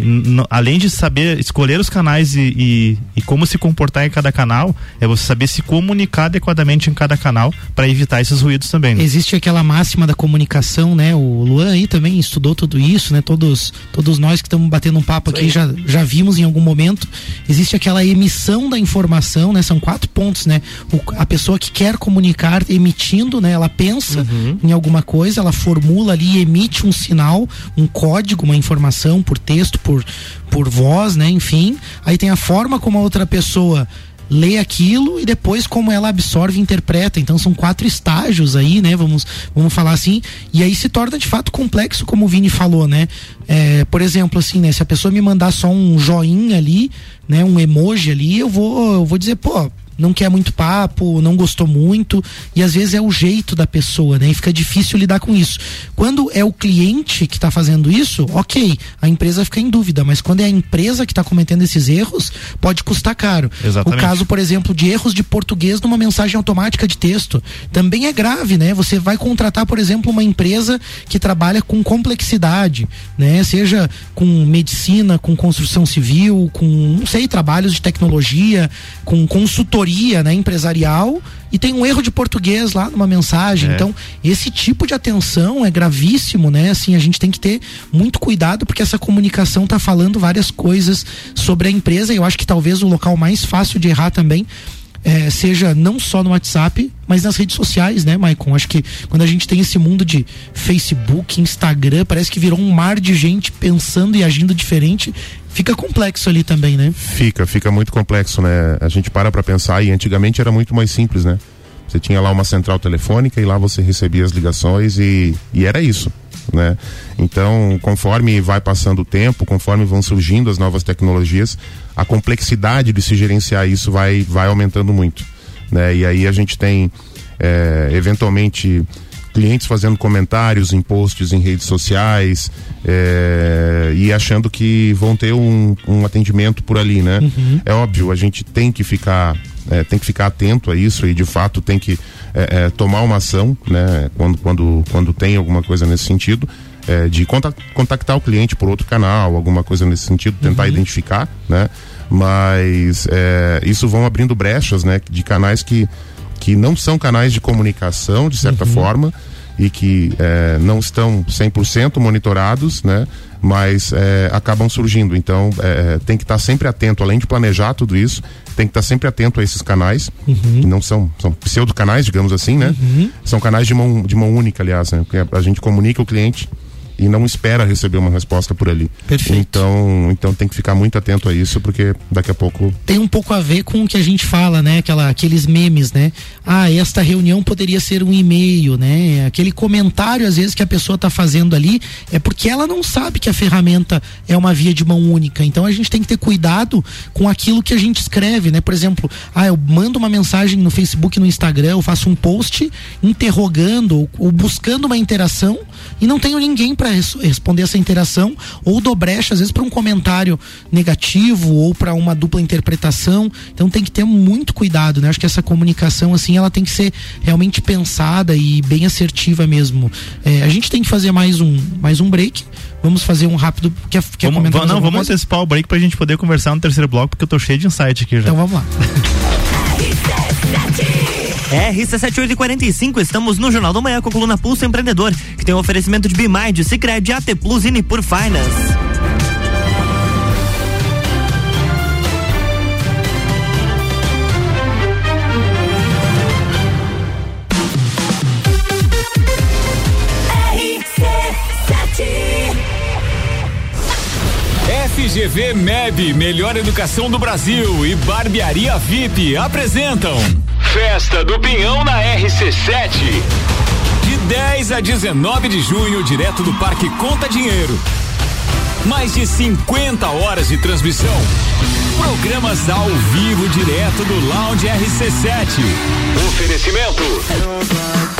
além de saber escolher os canais e, e, e como se comportar em cada canal, é você saber se comunicar adequadamente em cada canal para evitar esses ruídos também. né? Existe aquela máxima da comunicação, né? O Luan aí também estudou tudo isso, né? Todos, todos nós que estamos batendo um papo aqui já, já vimos em algum momento. Existe aquela emissão da informação, né? São quatro pontos, né? O- a pessoa que quer comunicar emitindo, né? Ela pensa em alguma coisa, ela formula ali e emite um sinal, um código, uma informação por texto, por, por voz, né? Enfim. Aí tem a forma como a outra pessoa lê aquilo e depois como ela absorve e interpreta. Então são quatro estágios aí, né? Vamos, vamos falar assim. E aí se torna de fato complexo, como o Vini falou, né? É, por exemplo, assim, né? Se a pessoa me mandar só um joinha ali, né? Um emoji ali, eu vou, eu vou dizer, pô. Não quer muito papo, não gostou muito, e às vezes é o jeito da pessoa, né? E fica difícil lidar com isso. Quando é o cliente que está fazendo isso, ok, a empresa fica em dúvida, mas quando é a empresa que está cometendo esses erros, pode custar caro. Exatamente. O caso, por exemplo, de erros de português numa mensagem automática de texto. Também é grave, né? Você vai contratar, por exemplo, uma empresa que trabalha com complexidade, né? Seja com medicina, com construção civil, com, não sei, trabalhos de tecnologia, com consultoria, né, empresarial, e tem um erro de português lá numa mensagem. É. Então, esse tipo de atenção é gravíssimo, né? Assim, a gente tem que ter muito cuidado porque essa comunicação tá falando várias coisas sobre a empresa e eu acho que talvez o local mais fácil de errar também eh, seja não só no WhatsApp, mas nas redes sociais, né, Maicon? Acho que quando a gente tem esse mundo de Facebook, Instagram, parece que virou um mar de gente pensando e agindo diferente, fica complexo ali também, né? Fica, fica muito complexo, né? A gente para pra pensar e antigamente era muito mais simples, né? Você tinha lá uma central telefônica e lá você recebia as ligações e, e era isso, né? Então, conforme vai passando o tempo, conforme vão surgindo as novas tecnologias, a complexidade de se gerenciar isso vai, vai aumentando muito, né? E aí a gente tem, é, eventualmente, clientes fazendo comentários em posts em redes sociais é, e achando que vão ter um, um atendimento por ali, né? É óbvio, a gente tem que ficar é, tem que ficar atento a isso e de fato tem que é, é, tomar uma ação, né? Quando, quando, quando tem alguma coisa nesse sentido, é, de conta- contactar o cliente por outro canal, alguma coisa nesse sentido, tentar identificar, né? Mas é, isso vão abrindo brechas, né? De canais que, que não são canais de comunicação, de certa forma, e que é, não estão 100% monitorados, né? Mas é, acabam surgindo. Então, é, tem que estar sempre atento, além de planejar tudo isso, tem que estar sempre atento a esses canais, que não são, são pseudo-canais, digamos assim, né? São canais de mão, de mão única, aliás, né? Porque a gente comunica o cliente e não espera receber uma resposta por ali. Perfeito. Então, então tem que ficar muito atento a isso, porque daqui a pouco. Tem um pouco a ver com o que a gente fala, né? Aquela, aqueles memes, né? Ah, esta reunião poderia ser um e-mail, né? Aquele comentário, às vezes, que a pessoa está fazendo ali é porque ela não sabe que a ferramenta é uma via de mão única. Então a gente tem que ter cuidado com aquilo que a gente escreve, né? Por exemplo, ah, eu mando uma mensagem no Facebook, no Instagram, eu faço um post interrogando ou, ou buscando uma interação e não tenho ninguém para res responder essa interação ou dou brecha às vezes para um comentário negativo ou para uma dupla interpretação. Então tem que ter muito cuidado, né? Acho que essa comunicação assim, ela tem que ser realmente pensada e bem assertiva mesmo. É, a gente tem que fazer mais um mais um break. Vamos fazer um rápido. Quer, quer vamos, comentar não, vamos coisa? antecipar o break pra gente poder conversar no terceiro bloco, porque eu tô cheio de insight aqui já. Então vamos lá. RC7845, estamos no Jornal da Manhã com a coluna Pulso Empreendedor, que tem um oferecimento de Bimind, Cicred, AT Plus e Nipur Finance. FGV MEB, Melhor Educação do Brasil e Barbearia VIP apresentam Festa do Pinhão na RC7. De 10 a 19 de junho, direto do Parque Conta Dinheiro. Mais de 50 horas de transmissão. Programas ao vivo direto do Lounge RC7. Oferecimento.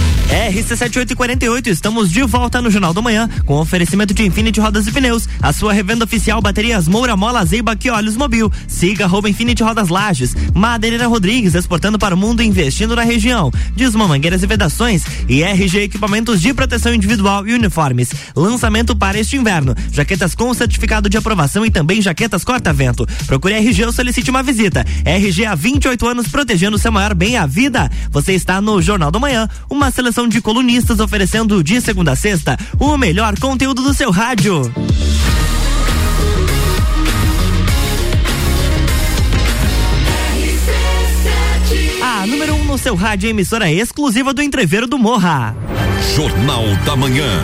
RC7848, estamos de volta no Jornal da Manhã com oferecimento de Infinity Rodas e Pneus, a sua revenda oficial baterias Moura, Mola, Zeiba e Olhos Mobil. Siga arroba Infinity Rodas Lages, Madeireira Rodrigues, exportando para o mundo e investindo na região. Desma Mangueiras e Vedações e RG Equipamentos de Proteção Individual e Uniformes. Lançamento para este inverno, jaquetas com certificado de aprovação e também jaquetas corta-vento. Procure RG ou solicite uma visita. RG há 28 anos protegendo seu maior bem, a vida. Você está no Jornal da Manhã, uma seleção de colunistas oferecendo de segunda a sexta o melhor conteúdo do seu rádio. A número 1 um no seu rádio, emissora exclusiva do Entreveiro do Morra. Jornal da Manhã.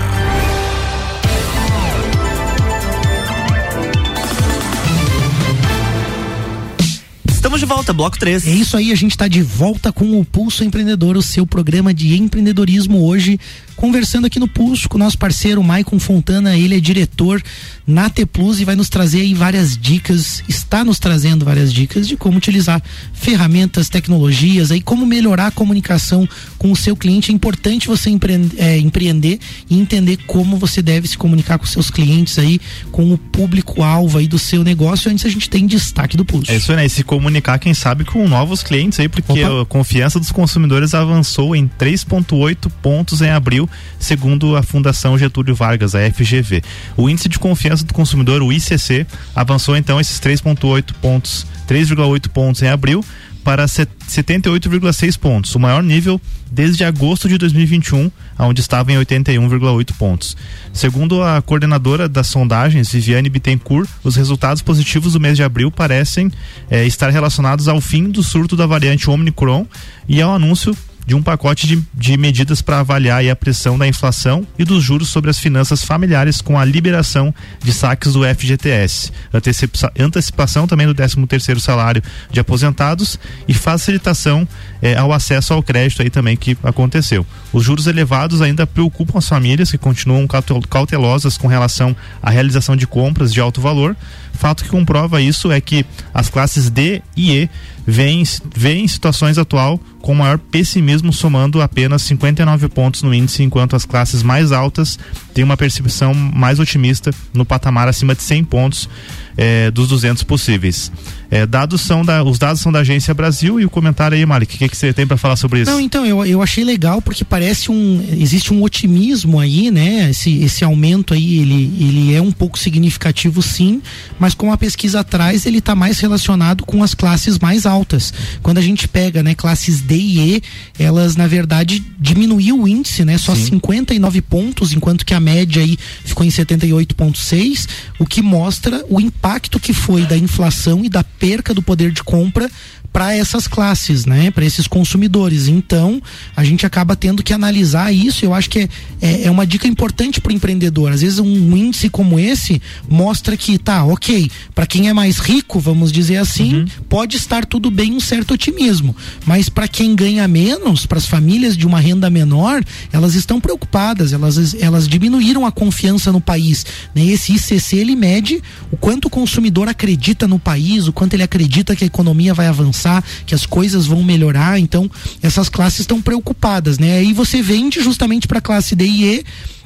Estamos de volta, bloco 3. É isso aí, a gente está de volta com o Pulso Empreendedor, o seu programa de empreendedorismo hoje, conversando aqui no Pulso com o nosso parceiro Maicon Fontana, ele é diretor na T Plus e vai nos trazer aí várias dicas, está nos trazendo várias dicas de como utilizar ferramentas, tecnologias, aí como melhorar a comunicação com o seu cliente. É importante você empreender, é, empreender e entender como você deve se comunicar com seus clientes aí, com o público-alvo aí do seu negócio. Antes a gente tem destaque do Pulso. É isso, né? E se comunicar, quem sabe, com novos clientes aí, porque Opa. a confiança dos consumidores avançou em 3,8 pontos em abril, segundo a Fundação Getúlio Vargas, a FGV. O índice de confiança do consumidor, o ICC, avançou então esses 3,8 pontos, 3,8 pontos em abril para set- 78,6 pontos, o maior nível desde agosto de 2021, onde estava em 81,8 pontos. Segundo a coordenadora das sondagens, Viviane Bittencourt, os resultados positivos do mês de abril parecem eh, estar relacionados ao fim do surto da variante Omicron e ao anúncio de um pacote de, de medidas para avaliar a pressão da inflação e dos juros sobre as finanças familiares com a liberação de saques do FGTS, antecipa- antecipação também do 13 terceiro salário de aposentados e facilitação eh, ao acesso ao crédito aí também que aconteceu. Os juros elevados ainda preocupam as famílias que continuam cautel- cautelosas com relação à realização de compras de alto valor. Fato que comprova isso é que as classes D e E veem, veem situações atual com maior pessimismo, somando apenas 59 pontos no índice, enquanto as classes mais altas têm uma percepção mais otimista no patamar acima de 100 pontos eh, dos 200 possíveis. Eh, dados são da, os dados são da Agência Brasil e o comentário aí, Mari, o que, que você tem para falar sobre isso? Não, então, eu, eu achei legal porque parece um. Existe um otimismo aí, né? Esse, esse aumento aí, ele, ele é um pouco significativo, sim, mas como a pesquisa traz, ele está mais relacionado com as classes mais altas. Quando a gente pega, né, classes D e E, elas, na verdade, diminuiu o índice, né? Só 59 pontos, enquanto que a média aí ficou em 78,6, o que mostra o impacto que foi da inflação e da perca do poder de compra para essas classes, né? Para esses consumidores. Então, a gente acaba tendo que analisar isso. Eu acho que é, é, é uma dica importante para o empreendedor. Às vezes, um índice como esse mostra que, tá, ok, para quem é mais rico, vamos dizer assim, pode estar tudo bem, um certo otimismo. Mas para quem ganha menos, para as famílias de uma renda menor, elas estão preocupadas, elas, elas diminuíram a confiança no país. Né? Esse ICC ele mede o quanto o consumidor acredita no país, o quanto ele acredita que a economia vai avançar, que as coisas vão melhorar. Então, essas classes estão preocupadas, né? Aí você vende justamente para a classe D e E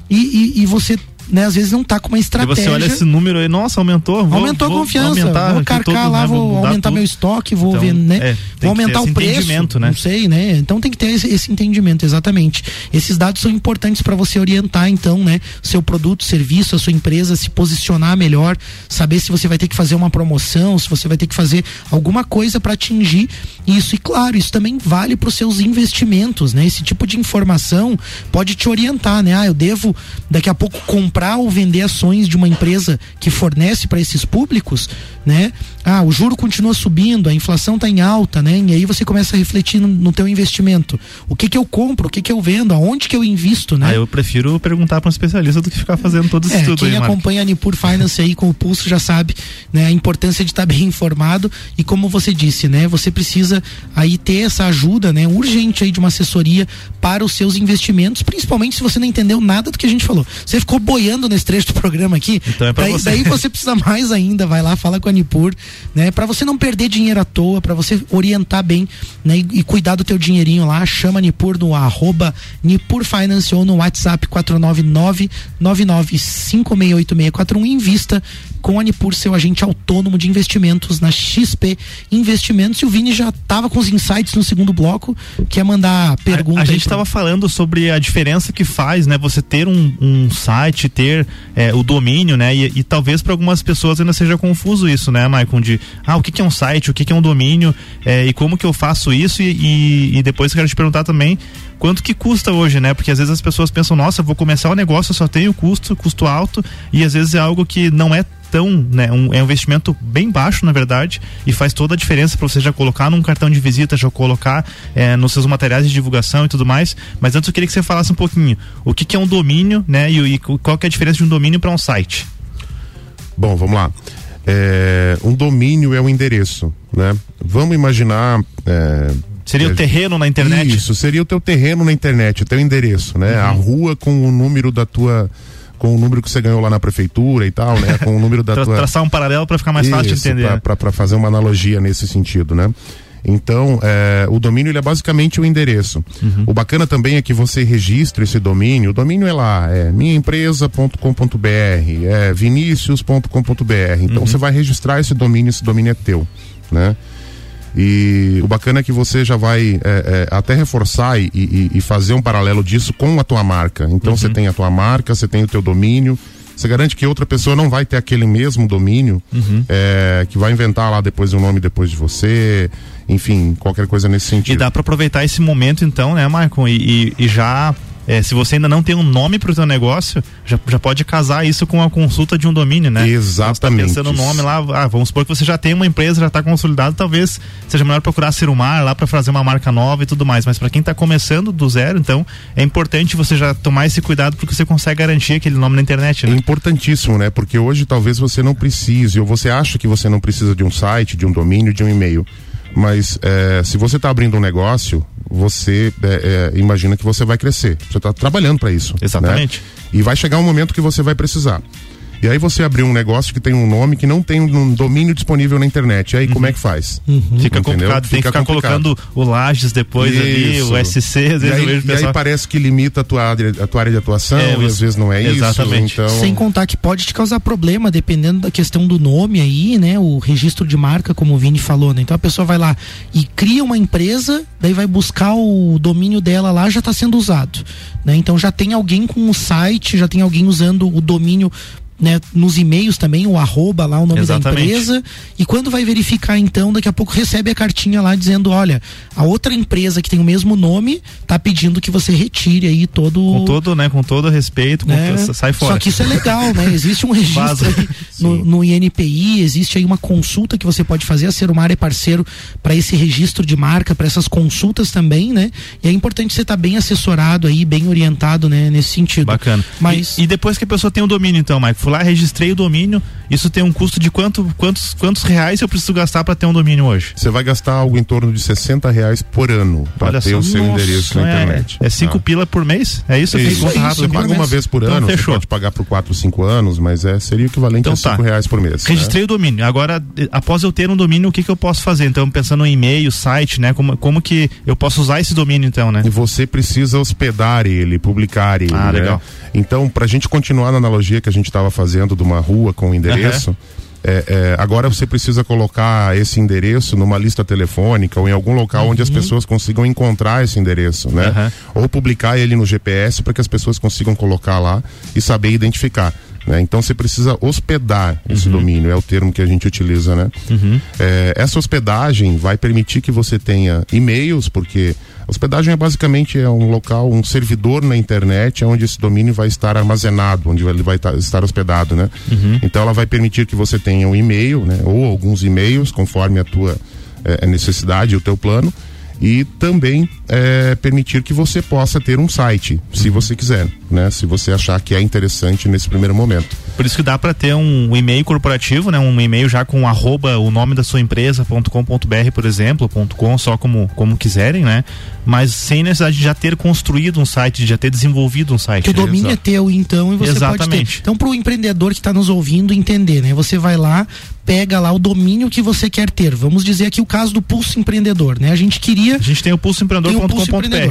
e, e, e você né, às vezes não tá com uma E estratégia. você olha esse número aí, nossa, aumentou. Vou, aumentou vou a confiança, aumentar vou carcar lá, né, vou aumentar tudo. meu estoque, vou Então, ver, né? é, vou aumentar o preço. né? Não sei, né? Então tem que ter esse, esse entendimento, exatamente. Esses dados são importantes para você orientar, então, né? Seu produto, serviço, a sua empresa, se posicionar melhor, saber se você vai ter que fazer uma promoção, se você vai ter que fazer alguma coisa para atingir isso. E claro, isso também vale para os seus investimentos, né? Esse tipo de informação pode te orientar, né? Ah, eu devo daqui a pouco comprar ou vender ações de uma empresa que fornece para esses públicos, né? Ah, o juro continua subindo, a inflação está em alta, né? E aí você começa a refletir no, no teu investimento. O que que eu compro, o que que eu vendo, aonde que eu invisto, né? Ah, eu prefiro perguntar para um especialista do que ficar fazendo todo esse É, estudo quem aí, acompanha a Nipur Finance aí com o pulso já sabe, né, a importância de estar bem informado e como você disse, né, você precisa aí ter essa ajuda, né, urgente aí de uma assessoria para os seus investimentos, principalmente se você não entendeu nada do que a gente falou. Você ficou boiando nesse trecho do programa aqui, Então é pra daí, você. daí você precisa mais ainda, vai lá, fala com a Nipur, né, para você não perder dinheiro à toa, para você orientar bem, né, e, e cuidar do teu dinheirinho lá, chama a Nipur no arroba Nipur Finance ou no WhatsApp 499 99568641 e invista a Nipur, seu agente autônomo de investimentos na XP Investimentos. E o Vini já estava com os insights no segundo bloco, quer mandar pergunta A, a gente pro- estava falando sobre a diferença que faz, né? Você ter um, um site, ter é, o domínio, né? E, e talvez para algumas pessoas ainda seja confuso isso, né, Maicon? De ah, o que, que é um site, o que, que é um domínio é, e como que eu faço isso e, e, e depois eu quero te perguntar também quanto que custa hoje, né? Porque às vezes as pessoas pensam, nossa, eu vou começar o negócio, eu só tenho custo, custo alto e às vezes é algo que não é tão, né, um, é um investimento bem baixo, na verdade, e faz toda a diferença para você já colocar num cartão de visita, já colocar é, nos seus materiais de divulgação e tudo mais. Mas antes eu queria que você falasse um pouquinho o que, que é um domínio, né, e, e qual que é a diferença de um domínio para um site. Bom, vamos lá. É, um domínio é um endereço, né? Vamos imaginar. é, Seria o é, terreno na internet? Isso, seria o teu terreno na internet, o teu endereço, né? Uhum. A rua com o número da tua. Com o número que você ganhou lá na prefeitura e tal, né? Com o número da Tra- tua. Traçar um paralelo para ficar mais fácil de Isso, entender. pra fazer uma analogia nesse sentido, né? Então, é, o domínio é basicamente o endereço. Uhum. O bacana também é que você registra esse domínio. O domínio é lá, é minhaempresa.com.br, é vinicius.com.br. Uhum. Então você vai registrar esse domínio, esse domínio é teu, né? E o bacana é que você já vai é, é, até reforçar e, e- e fazer um paralelo disso com a tua marca. Então você tem a tua marca, você tem o teu domínio. Você garante que outra pessoa não vai ter aquele mesmo domínio, é, que vai inventar lá depois o nome depois de você, enfim, qualquer coisa nesse sentido. E dá para aproveitar esse momento então, né, Maicon? E, e- e já, é, se você ainda não tem um nome para o seu negócio, já, já pode casar isso com a consulta de um domínio, né? Exatamente. Você tá pensando no nome lá, ah, vamos supor que você já tem uma empresa, já está consolidado, talvez seja melhor procurar Cirumar lá para fazer uma marca nova e tudo mais. Mas para quem está começando do zero, então é importante você já tomar esse cuidado porque você consegue garantir aquele nome na internet, né? É importantíssimo, né? Porque hoje talvez você não precise, ou você acha que você não precisa de um site, de um domínio, de um e-mail. Mas é, se você está abrindo um negócio, você é, é, imagina que você vai crescer. Você está trabalhando para isso. Exatamente. né? E vai chegar um momento que você vai precisar. E aí você abriu um negócio que tem um nome que não tem um domínio disponível na internet. E aí como é que faz? Fica Entendeu? complicado, tem que ficar complicado. colocando o Lages depois ali, Isso. o SC, às vezes e eu aí, e aí parece que limita a tua área, a tua área de atuação, É, e às vezes não é Exatamente. isso. Então, Sem contar que pode te causar problema, dependendo da questão do nome aí, né? O registro de marca, como o Vini falou, né? Então a pessoa vai lá e cria uma empresa, daí vai buscar o domínio dela lá, já está sendo usado. Né? Então já tem alguém com o site, já tem alguém usando o domínio. Né, nos e-mails também, o arroba lá, o nome Exatamente. da empresa. E quando vai verificar, então, daqui a pouco recebe a cartinha lá dizendo: olha, a outra empresa que tem o mesmo nome tá pedindo que você retire aí todo Com todo, né, com todo respeito, com né? todo- sai fora. Só que isso é legal, né? Existe um registro no, no INPI, existe aí uma consulta que você pode fazer. A Serumar é parceiro para esse registro de marca, para essas consultas também, né? E é importante você estar bem assessorado aí, bem orientado, né? Nesse sentido. Bacana. Mas E, e depois que a pessoa tem o domínio, então, Mike, lá, registrei o domínio, isso tem um custo de quanto, quantos, quantos reais eu preciso gastar para ter um domínio hoje? Você vai gastar algo em torno de 60 reais por ano para ter só. o seu Nossa, endereço na é- internet. É 5 Tá? pila por mês? É isso? Isso, conta você paga uma vez por Então, ano, você fechou. pode pagar por 4, 5 anos, mas é, seria equivalente Então a 5 tá. reais por mês. né? Registrei o domínio. Agora, eh, após eu ter um domínio, o que, que eu posso fazer? Então, pensando em e-mail, site, né? Como, como que eu posso usar esse domínio, então, né? E você precisa hospedar ele, publicar ele. Ah, né? legal. Então, para a gente continuar na analogia que a gente estava fazendo de uma rua com endereço, é, é, agora você precisa colocar esse endereço numa lista telefônica ou em algum local onde as Uhum. pessoas consigam encontrar esse endereço, né? Ou publicar ele no GPS para que as pessoas consigam colocar lá e saber identificar. né? Então você precisa hospedar esse domínio, é o termo que a gente utiliza, né? É, essa hospedagem vai permitir que você tenha e-mails, porque hospedagem é basicamente é um local, um servidor na internet onde esse domínio vai estar armazenado, onde ele vai ta- estar hospedado, né? Então ela vai permitir que você tenha um e-mail, né? Ou alguns e-mails, conforme a tua eh, necessidade, o teu plano. E também eh, permitir que você possa ter um site, se você quiser, né? Se você achar que é interessante nesse primeiro momento. Por isso que dá para ter um, e-mail corporativo, né? Um e-mail já com arroba o nome da sua empresa.com.br, por exemplo, ponto .com, só como, como quiserem, né? Mas sem necessidade de já ter construído um site, de já ter desenvolvido um site. Que o domínio é teu, então, e você pode Exatamente. ter. Então, para o empreendedor que está nos ouvindo entender, né? Você vai lá, pega lá o domínio que você quer ter. Vamos dizer aqui o caso do Pulso Empreendedor, né? A gente queria. A gente tem o Pulso Empreendedor. por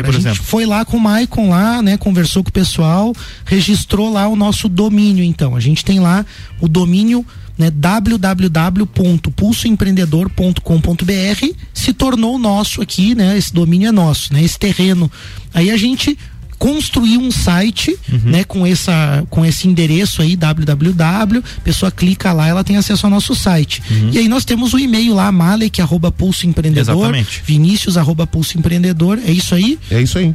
A gente exemplo. foi lá com o Maicon lá, né? Conversou com o pessoal, registrou lá o nosso domínio, então. A gente tem lá o domínio né, www.pulsoempreendedor.com.br se tornou nosso aqui, né? Esse domínio é nosso, né? Esse terreno. Aí a gente construiu um site, né, com essa com esse endereço aí www, pessoa clica lá, ela tem acesso ao nosso site. E aí nós temos o e-mail lá, malek arroba pulso empreendedor, Exatamente. vinicius arroba pulso empreendedor, é isso aí? É isso aí.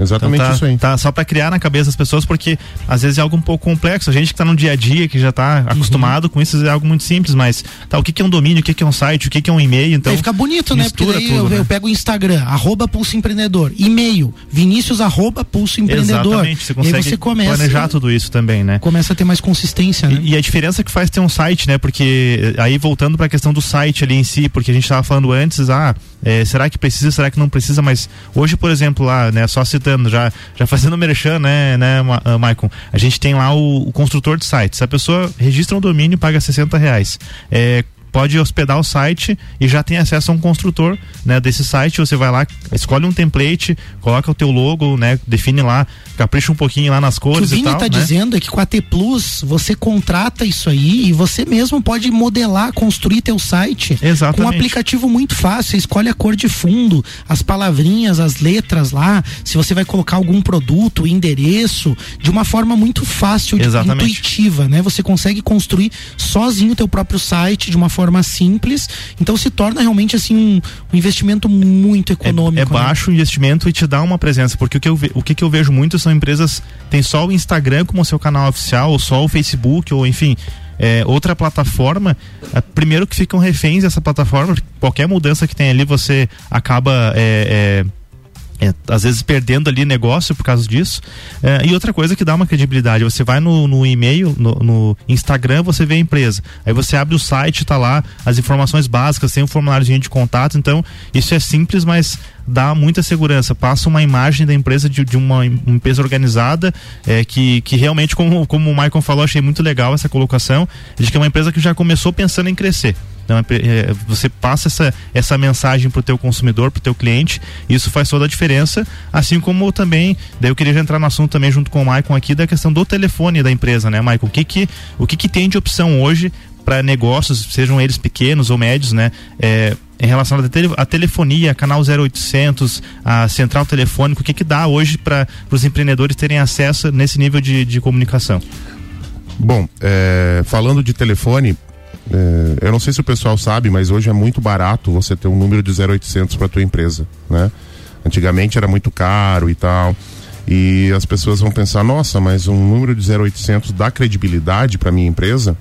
Exatamente Então tá- isso aí. Tá só para criar na cabeça das pessoas, porque às vezes é algo um pouco complexo. A gente que tá no dia a dia, que já tá Uhum. acostumado com isso, é algo muito simples, mas tá, o que, que é um domínio, o que, que é um site, o que, que é um e-mail, então. aí fica bonito, né? Porque daí tudo, eu, né? eu pego o Instagram, arroba Pulso Empreendedor, e-mail, Vinícius arroba Pulso Empreendedor. Exatamente, você consegue você começa, planejar tudo isso também, né? começa a ter mais consistência, né? E, e a diferença que faz ter um site, né? Porque eh, aí voltando para a questão do site ali em si, porque a gente estava falando antes, ah, eh, será que precisa, será que não precisa? Mas hoje, por exemplo, lá, né? Só citando, já, já fazendo merchan, né, né, ah, Maicon? A gente tem lá o, o construtor de sites. A pessoa registra um domínio paga 60 reais. Eh, pode hospedar o site e já tem acesso a um construtor né, desse site. Você vai lá, escolhe um template, coloca o teu logo, né, define lá, capricha um pouquinho lá nas O que o cores Vini está né? dizendo é que com a T Plus você contrata isso aí e você mesmo pode modelar, construir teu site Exatamente. com um aplicativo muito fácil. Você escolhe a cor de fundo, as palavrinhas, as letras lá, se você vai colocar algum produto, endereço, de uma forma muito fácil, de- intuitiva, né? Você consegue construir sozinho o teu próprio site de uma forma simples. Então se torna realmente assim um, um investimento muito econômico. É né? baixo o investimento e te dá uma presença, porque o que eu, ve- o que, que eu vejo muito são empresas tem só o Instagram como seu canal oficial, ou só o Facebook, ou enfim, é, outra plataforma. é, primeiro que ficam reféns dessa plataforma, qualquer mudança que tem ali você acaba é, é, é, às vezes perdendo ali negócio por causa disso. É, e outra coisa que dá uma credibilidade, você vai no, no e-mail, no, no Instagram, você vê a empresa. Aí você abre o site, tá lá as informações básicas, tem um formuláriozinho de contato. Então, isso é simples, mas dá muita segurança. Passa uma imagem da empresa de, de uma em- empresa organizada, é, que, que realmente, como, como o Michael falou, achei muito legal essa colocação, de que é uma empresa que já começou pensando em crescer. Então, é, é, você passa essa, essa mensagem para o teu consumidor, para o teu cliente, isso faz toda a diferença, assim como também, daí eu queria entrar no assunto também junto com o Maicon aqui da questão do telefone da empresa, né, Maicon? O que que, o que, que tem de opção hoje para negócios, sejam eles pequenos ou médios, né? É, em relação à telefonia, canal 0800, a central telefônica, o que que dá hoje para os empreendedores terem acesso nesse nível de, de comunicação? Bom, é, falando de telefone, é, eu não sei se o pessoal sabe, mas hoje é muito barato você ter um número de 0800 para tua empresa, né? Antigamente era muito caro e tal. E as pessoas vão pensar, nossa, mas um número de 0800 dá credibilidade para minha empresa?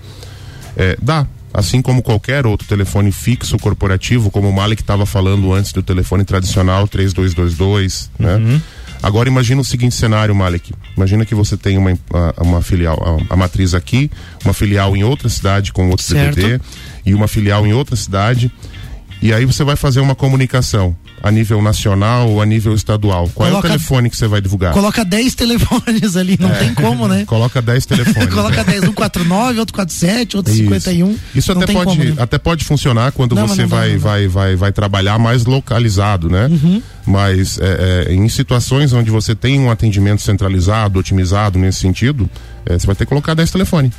É, dá. Assim como qualquer outro telefone fixo corporativo, como o Malik estava falando antes do telefone tradicional 3222, né? Agora imagina o seguinte cenário, Malik. Imagina que você tem uma, uma, filial, a, a matriz aqui, uma filial em outra cidade com outro Certo. E uma filial em outra cidade. E aí você vai fazer uma comunicação a nível nacional ou a nível estadual. Qual é Coloca- o telefone que você vai divulgar? Coloca 10 telefones ali, não É. tem como, né? Coloca 10 telefones. Coloca né? 10, um 49, outro 47, outro Isso. 51. Isso até pode, como, né? até pode funcionar quando Não, você não vai, não vai, vai, vai trabalhar mais localizado, né? Uhum. Mas é, é, em situações onde você tem um atendimento centralizado, otimizado nesse sentido, é, você vai ter que colocar 10 telefone.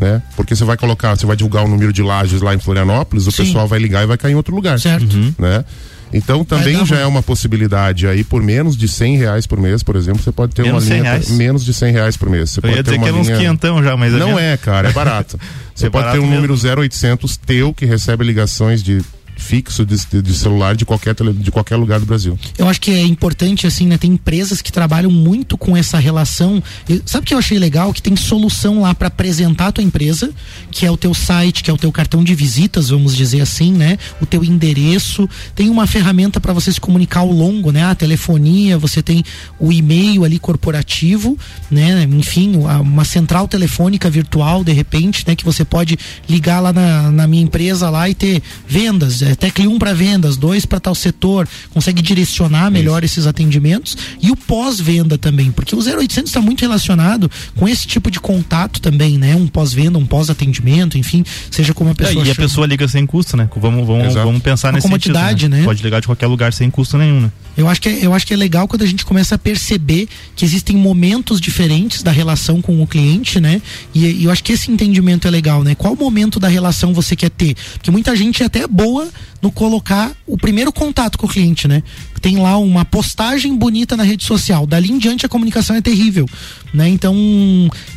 Né? Porque você vai colocar, você vai divulgar o número de lajes lá em Florianópolis, o Sim. pessoal vai ligar e vai cair em outro lugar. Certo. Né? Então também já é uma possibilidade aí por menos de 100 reais por mês, por exemplo, você pode ter Menos uma 100 linha reais? menos de 100 reais por mês. Você Eu pode ia ter dizer uma que era uns linha... quinhentão já, mas não mesmo. é, cara, é barato. Você É pode ter barato um mesmo. número 0800 teu que recebe ligações de fixo de, de- celular de qualquer tele- de qualquer lugar do Brasil. Eu acho que é importante, assim, né? Tem empresas que trabalham muito com essa relação. Sabe o que eu achei legal? Que tem solução lá para apresentar a tua empresa, que é o teu site, que é o teu cartão de visitas, vamos dizer assim, né? O teu endereço. Tem uma ferramenta para você se comunicar ao longo, né? A telefonia, você tem o e-mail ali corporativo, né? Enfim, uma central telefônica virtual, de repente, né? Que você pode ligar lá na, na minha empresa lá e ter vendas, é, tecle um para vendas, dois para tal setor, consegue direcionar melhor esses atendimentos e o pós-venda também, porque o 0800 está muito relacionado com esse tipo de contato também, né? Um pós-venda, um pós-atendimento, enfim, seja como a É, pessoa e a chama. pessoa liga sem custo, né? Vamos, vamos, Exato. vamos pensar Uma nesse sentido, comodidade, né? Pode ligar de qualquer lugar sem custo nenhum, né? Eu acho, que é, eu acho que é legal quando a gente começa a perceber que existem momentos diferentes da relação com o cliente, né? E, e eu acho que esse entendimento é legal, né? Qual momento da relação você quer ter? Porque muita gente é até boa no colocar o primeiro contato com o cliente, né? Tem lá uma postagem bonita na rede social. Dali em diante a comunicação é terrível, né? Então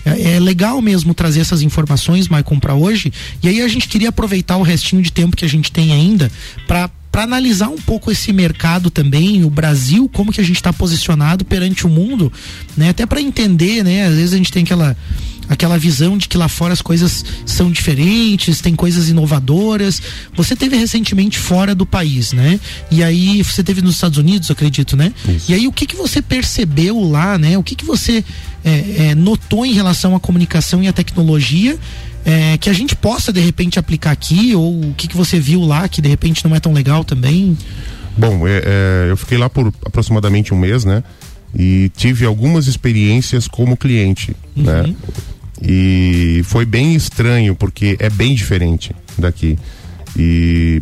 é, é legal mesmo trazer essas informações, Maicon, para hoje. E aí a gente queria aproveitar o restinho de tempo que a gente tem ainda para para analisar um pouco esse mercado também, o Brasil, como que a gente está posicionado perante o mundo, né? Até para entender, né? Às vezes a gente tem aquela aquela visão de que lá fora as coisas são diferentes, tem coisas inovadoras. Você teve recentemente fora do país, né? E aí você teve nos Estados Unidos, acredito, né? Isso. E aí o que que você percebeu lá, né? O que que você é, é, notou em relação à comunicação e à tecnologia? É, que a gente possa de repente aplicar aqui ou o que que você viu lá que de repente não é tão legal também? Bom, é, é, eu fiquei lá por aproximadamente um mês, né? E tive algumas experiências como cliente, né? uhum. né? E foi bem estranho, porque é bem diferente daqui. E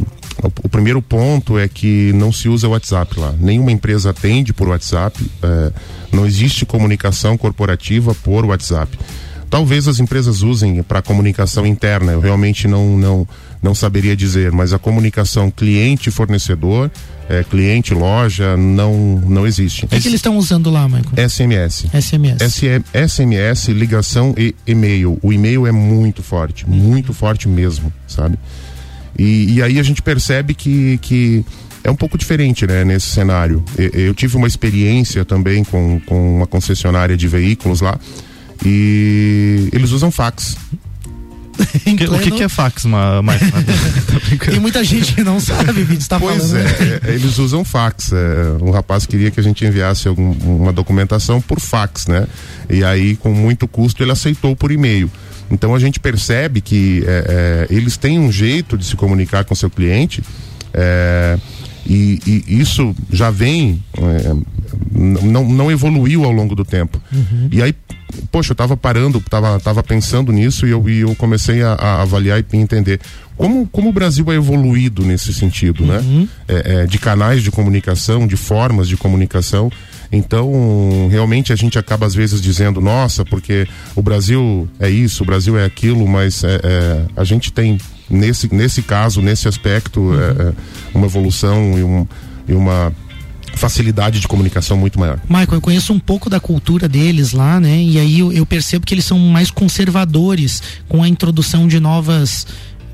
o, primeiro ponto é que não se usa WhatsApp lá. Nenhuma empresa atende por WhatsApp. É, não existe comunicação corporativa por WhatsApp. Talvez as empresas usem para comunicação interna, eu realmente não, não, não saberia dizer, mas a comunicação cliente-fornecedor é, cliente, loja, não, não existe. O que, que eles estão usando lá, Michael? SMS. SMS. SM, SMS, ligação e e-mail. O e-mail é muito forte, muito forte mesmo, sabe? E, e aí a gente percebe que, que é um pouco diferente, né, nesse cenário. Eu, eu tive uma experiência também com, com uma concessionária de veículos lá e eles usam fax. pleno... O que, que, é fax, Mike? Tem muita gente que não sabe, Vídeo está pois falando. É, é, eles usam fax. É, um rapaz queria que a gente enviasse algum, uma documentação por fax, né? E aí, com muito custo, ele aceitou por e-mail. Então a gente percebe que é, é eles têm um jeito de se comunicar com seu cliente. É, e, e, isso já vem, é, não, não evoluiu ao longo do tempo. Uhum. E aí, poxa, eu estava parando, estava tava pensando nisso e eu, e eu comecei a, a, avaliar e entender como, como o Brasil é evoluído nesse sentido, né? uhum. É, é, de canais de comunicação, de formas de comunicação. Então, realmente a gente acaba às vezes dizendo, nossa, porque o Brasil é isso, o Brasil é aquilo, mas é, é a gente tem nesse, nesse caso, nesse aspecto, uhum. é, é uma evolução e, um, e uma facilidade de comunicação muito maior. Michael, eu conheço um pouco da cultura deles lá, né? E aí eu, eu percebo que eles são mais conservadores com a introdução de novas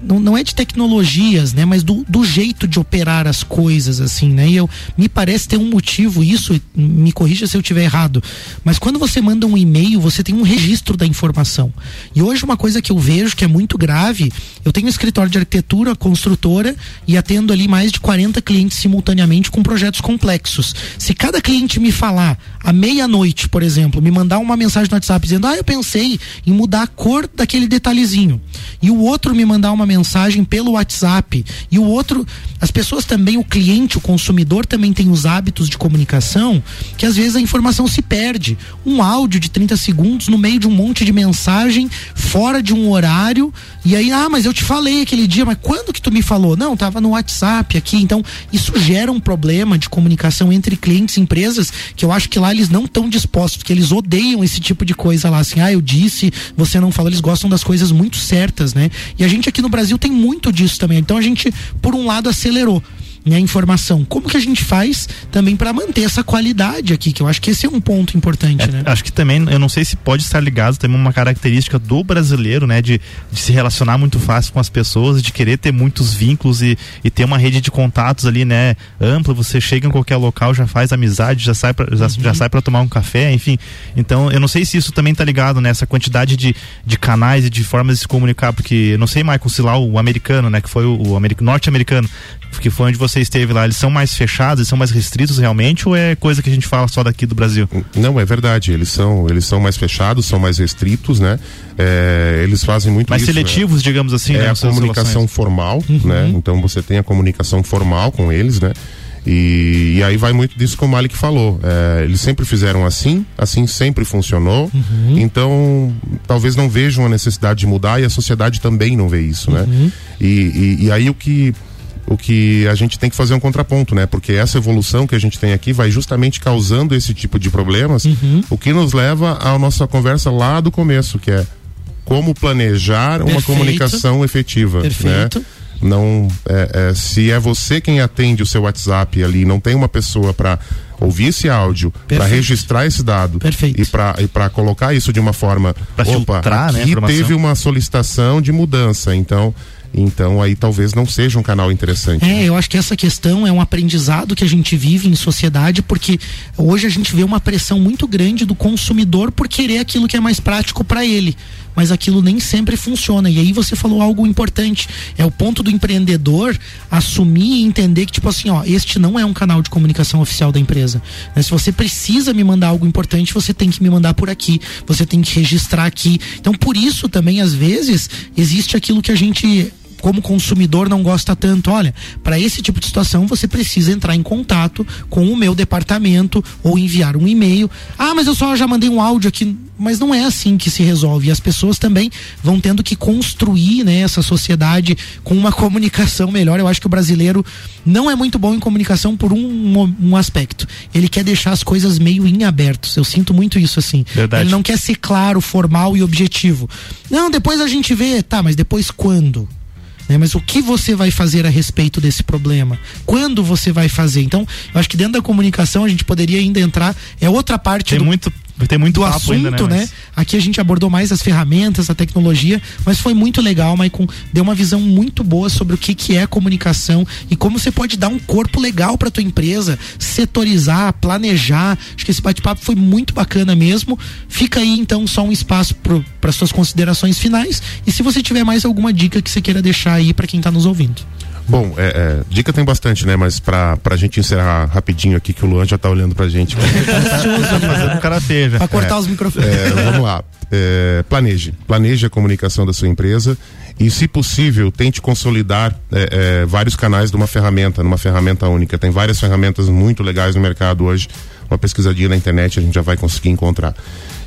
não, não é de tecnologias, né? Mas do, do jeito de operar as coisas, assim, né? E eu, me parece ter um motivo, isso, me corrija se eu estiver errado, mas quando você manda um e-mail, você tem um registro da informação. E hoje uma coisa que eu vejo que é muito grave, eu tenho um escritório de arquitetura, construtora, e atendo ali mais de 40 clientes simultaneamente com projetos complexos. Se cada cliente me falar à meia-noite, por exemplo, me mandar uma mensagem no WhatsApp dizendo, ah, eu pensei em mudar a cor daquele detalhezinho, e o outro me mandar uma mensagem pelo WhatsApp e o outro, as pessoas também, o cliente, o consumidor também tem os hábitos de comunicação que às vezes a informação se perde. Um áudio de 30 segundos no meio de um monte de mensagem, fora de um horário, e aí, ah, mas eu te falei aquele dia, mas quando que tu me falou? Não, tava no WhatsApp aqui. Então, isso gera um problema de comunicação entre clientes e empresas que eu acho que lá eles não estão dispostos, porque eles odeiam esse tipo de coisa lá, assim, ah, eu disse, você não falou, eles gostam das coisas muito certas, né? E a gente aqui no Brasil tem muito disso também. Então a gente, por um lado, acelerou né, a informação. Como que a gente faz também para manter essa qualidade aqui? Que eu acho que esse é um ponto importante, é, né? Acho que também, eu não sei se pode estar ligado também uma característica do brasileiro, né? De, de se relacionar muito fácil com as pessoas, de querer ter muitos vínculos e, e ter uma rede de contatos ali, né? Ampla, você chega em qualquer local, já faz amizade, já sai pra, já, uhum. já sai para tomar um café, enfim. Então, eu não sei se isso também tá ligado nessa né, quantidade de, de canais e de formas de se comunicar, porque eu não sei, Michael, se lá o americano, né? Que foi o, o norte-americano, que foi onde você esteve lá, eles são mais fechados, eles são mais restritos realmente ou é coisa que a gente fala só daqui do Brasil? Não, é verdade, eles são, eles são mais fechados, são mais restritos, né? É, eles fazem muito mais isso, seletivos, é, digamos assim, é né, a comunicação relações. formal, uhum. né? Então você tem a comunicação formal com eles, né? E, e, aí vai muito disso que o Malik falou. É, eles sempre fizeram assim, assim sempre funcionou. Uhum. Então, talvez não vejam a necessidade de mudar e a sociedade também não vê isso, né? Uhum. E, e, e, aí o que o que a gente tem que fazer um contraponto, né? Porque essa evolução que a gente tem aqui vai justamente causando esse tipo de problemas, uhum. o que nos leva à nossa conversa lá do começo, que é como planejar Perfeito. uma comunicação efetiva, né? Perfeito. né? Não, é, é, se é você quem atende o seu WhatsApp ali, não tem uma pessoa para ouvir esse áudio, para registrar esse dado Perfeito. e para e para colocar isso de uma forma, Pra opa, filtrar, né, aqui informação. teve uma solicitação de mudança, então então aí talvez não seja um canal interessante. É, eu acho que essa questão é um aprendizado que a gente vive em sociedade, porque hoje a gente vê uma pressão muito grande do consumidor por querer aquilo que é mais prático para ele. Mas aquilo nem sempre funciona. E aí você falou algo importante. É o ponto do empreendedor assumir e entender que, tipo assim, ó, este não é um canal de comunicação oficial da empresa. Né? Se você precisa me mandar algo importante, você tem que me mandar por aqui. Você tem que registrar aqui. Então, por isso também, às vezes, existe aquilo que a gente como consumidor não gosta tanto, olha, para esse tipo de situação você precisa entrar em contato com o meu departamento ou enviar um e-mail. Ah, mas eu só já mandei um áudio aqui, mas não é assim que se resolve. E as pessoas também vão tendo que construir, né, essa sociedade com uma comunicação melhor. Eu acho que o brasileiro não é muito bom em comunicação por um, um aspecto. Ele quer deixar as coisas meio em abertos. Eu sinto muito isso assim. Verdade. Ele não quer ser claro, formal e objetivo. Não, depois a gente vê, tá, mas depois quando? Né? Mas o que você vai fazer a respeito desse problema? Quando você vai fazer? Então, eu acho que dentro da comunicação a gente poderia ainda entrar. É outra parte Tem do, muito, tem muito assunto, ainda, né? né? Mas- Aqui a gente abordou mais as ferramentas, a tecnologia, mas foi muito legal, Maicon. Deu uma visão muito boa sobre o que, que é comunicação e como você pode dar um corpo legal para tua empresa, setorizar, planejar. Acho que esse bate-papo foi muito bacana mesmo. Fica aí então só um espaço para suas considerações finais e se você tiver mais alguma dica que você queira deixar aí para quem tá nos ouvindo. Bom, é, é, dica tem bastante, né? Mas pra, pra gente encerrar rapidinho aqui, que o Luan já tá olhando pra gente. Tá fazendo karatê já. Pra cortar os microfones. É, vamos lá. É, planeje. Planeje a comunicação da sua empresa e, se possível, tente consolidar é, é, vários canais de uma ferramenta, numa ferramenta única. Tem várias ferramentas muito legais no mercado hoje. Uma pesquisadinha na internet a gente já vai conseguir encontrar.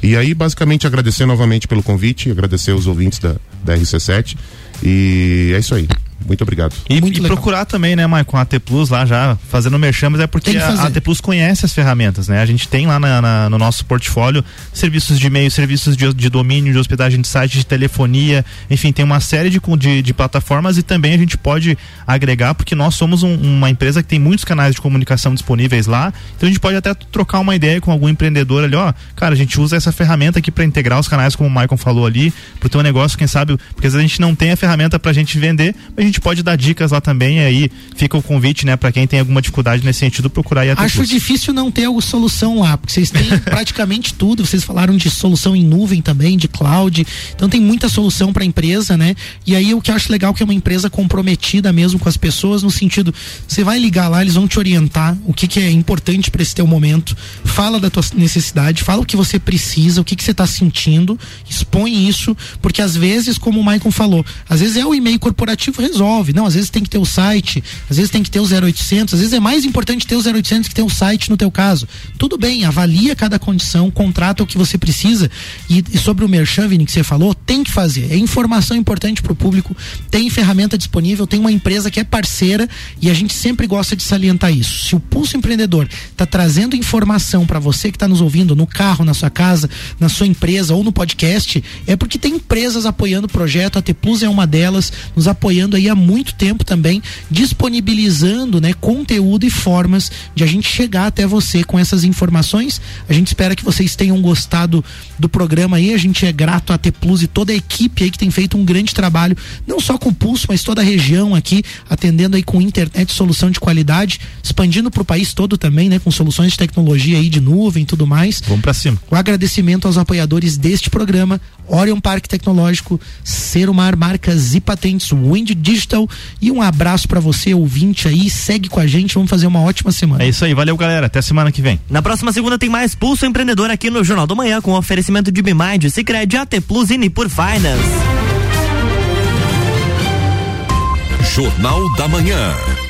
E aí, basicamente, agradecer novamente pelo convite, agradecer os ouvintes da, da RC7. E é isso aí. Muito obrigado. E, e procurar também, né, Maicon, a AT Plus lá já fazendo merchan, mas é porque a, AT Plus conhece as ferramentas, né? A gente tem lá na- na- no nosso portfólio serviços de e-mail, serviços de, de domínio, de hospedagem de site, de telefonia, enfim, tem uma série de, de, de plataformas e também a gente pode agregar, porque nós somos um- uma empresa que tem muitos canais de comunicação disponíveis lá, então a gente pode até trocar uma ideia com algum empreendedor ali, ó, cara, a gente usa essa ferramenta aqui para integrar os canais, como o Maicon falou ali, pro teu negócio, quem sabe, porque às vezes a gente não tem a ferramenta pra gente vender, mas a gente pode dar dicas lá também, e aí fica o convite, né, para quem tem alguma dificuldade nesse sentido, procurar ir até Acho difícil não ter alguma solução lá, porque vocês têm praticamente tudo. Vocês falaram de solução em nuvem também, de cloud. Então tem muita solução para a empresa, né? E aí o que eu acho legal é que é uma empresa comprometida mesmo com as pessoas, no sentido, você vai ligar lá, eles vão te orientar o que, que é importante para esse teu momento. Fala da tua necessidade, fala o que você precisa, o que, que você está sentindo, expõe isso, porque às vezes, como o Maicon falou, às vezes é o e-mail corporativo resolve. Não, às vezes tem que ter o site, às vezes tem que ter o 0800, às vezes é mais importante ter o 0800 que ter o site no teu caso. Tudo bem, avalia cada condição, contrata o que você precisa e, e sobre o merchan, Vini, que você falou, tem que fazer. É informação importante para o público, tem ferramenta disponível, tem uma empresa que é parceira e a gente sempre gosta de salientar isso. Se o Pulso Empreendedor está trazendo informação para você que está nos ouvindo no carro, na sua casa, na sua empresa ou no podcast, é porque tem empresas apoiando o projeto, a T Plus é uma delas, nos apoiando aí há muito tempo também, disponibilizando, né, conteúdo e formas de a gente chegar até você com essas informações. A gente espera que vocês tenham gostado do programa aí. A gente é grato à T Plus e toda a equipe aí que tem feito um grande trabalho, não só com o Pulso, mas toda a região aqui, atendendo aí com internet, solução de qualidade, expandindo para o país todo também, né, com soluções de tecnologia aí de nuvem e tudo mais. Vamos para cima. O agradecimento aos apoiadores deste programa, Orion Parque Tecnológico, Serumar Marcas e Patentes, Wind Digital e um abraço para você, ouvinte aí, segue com a gente, vamos fazer uma ótima semana. É isso aí, valeu galera, até semana que vem. Na próxima segunda tem mais Pulso Empreendedor aqui no Jornal do Manhã com oferecimento de Bimind, Cicred, AT Plus e Nipur Finance. Jornal da Manhã.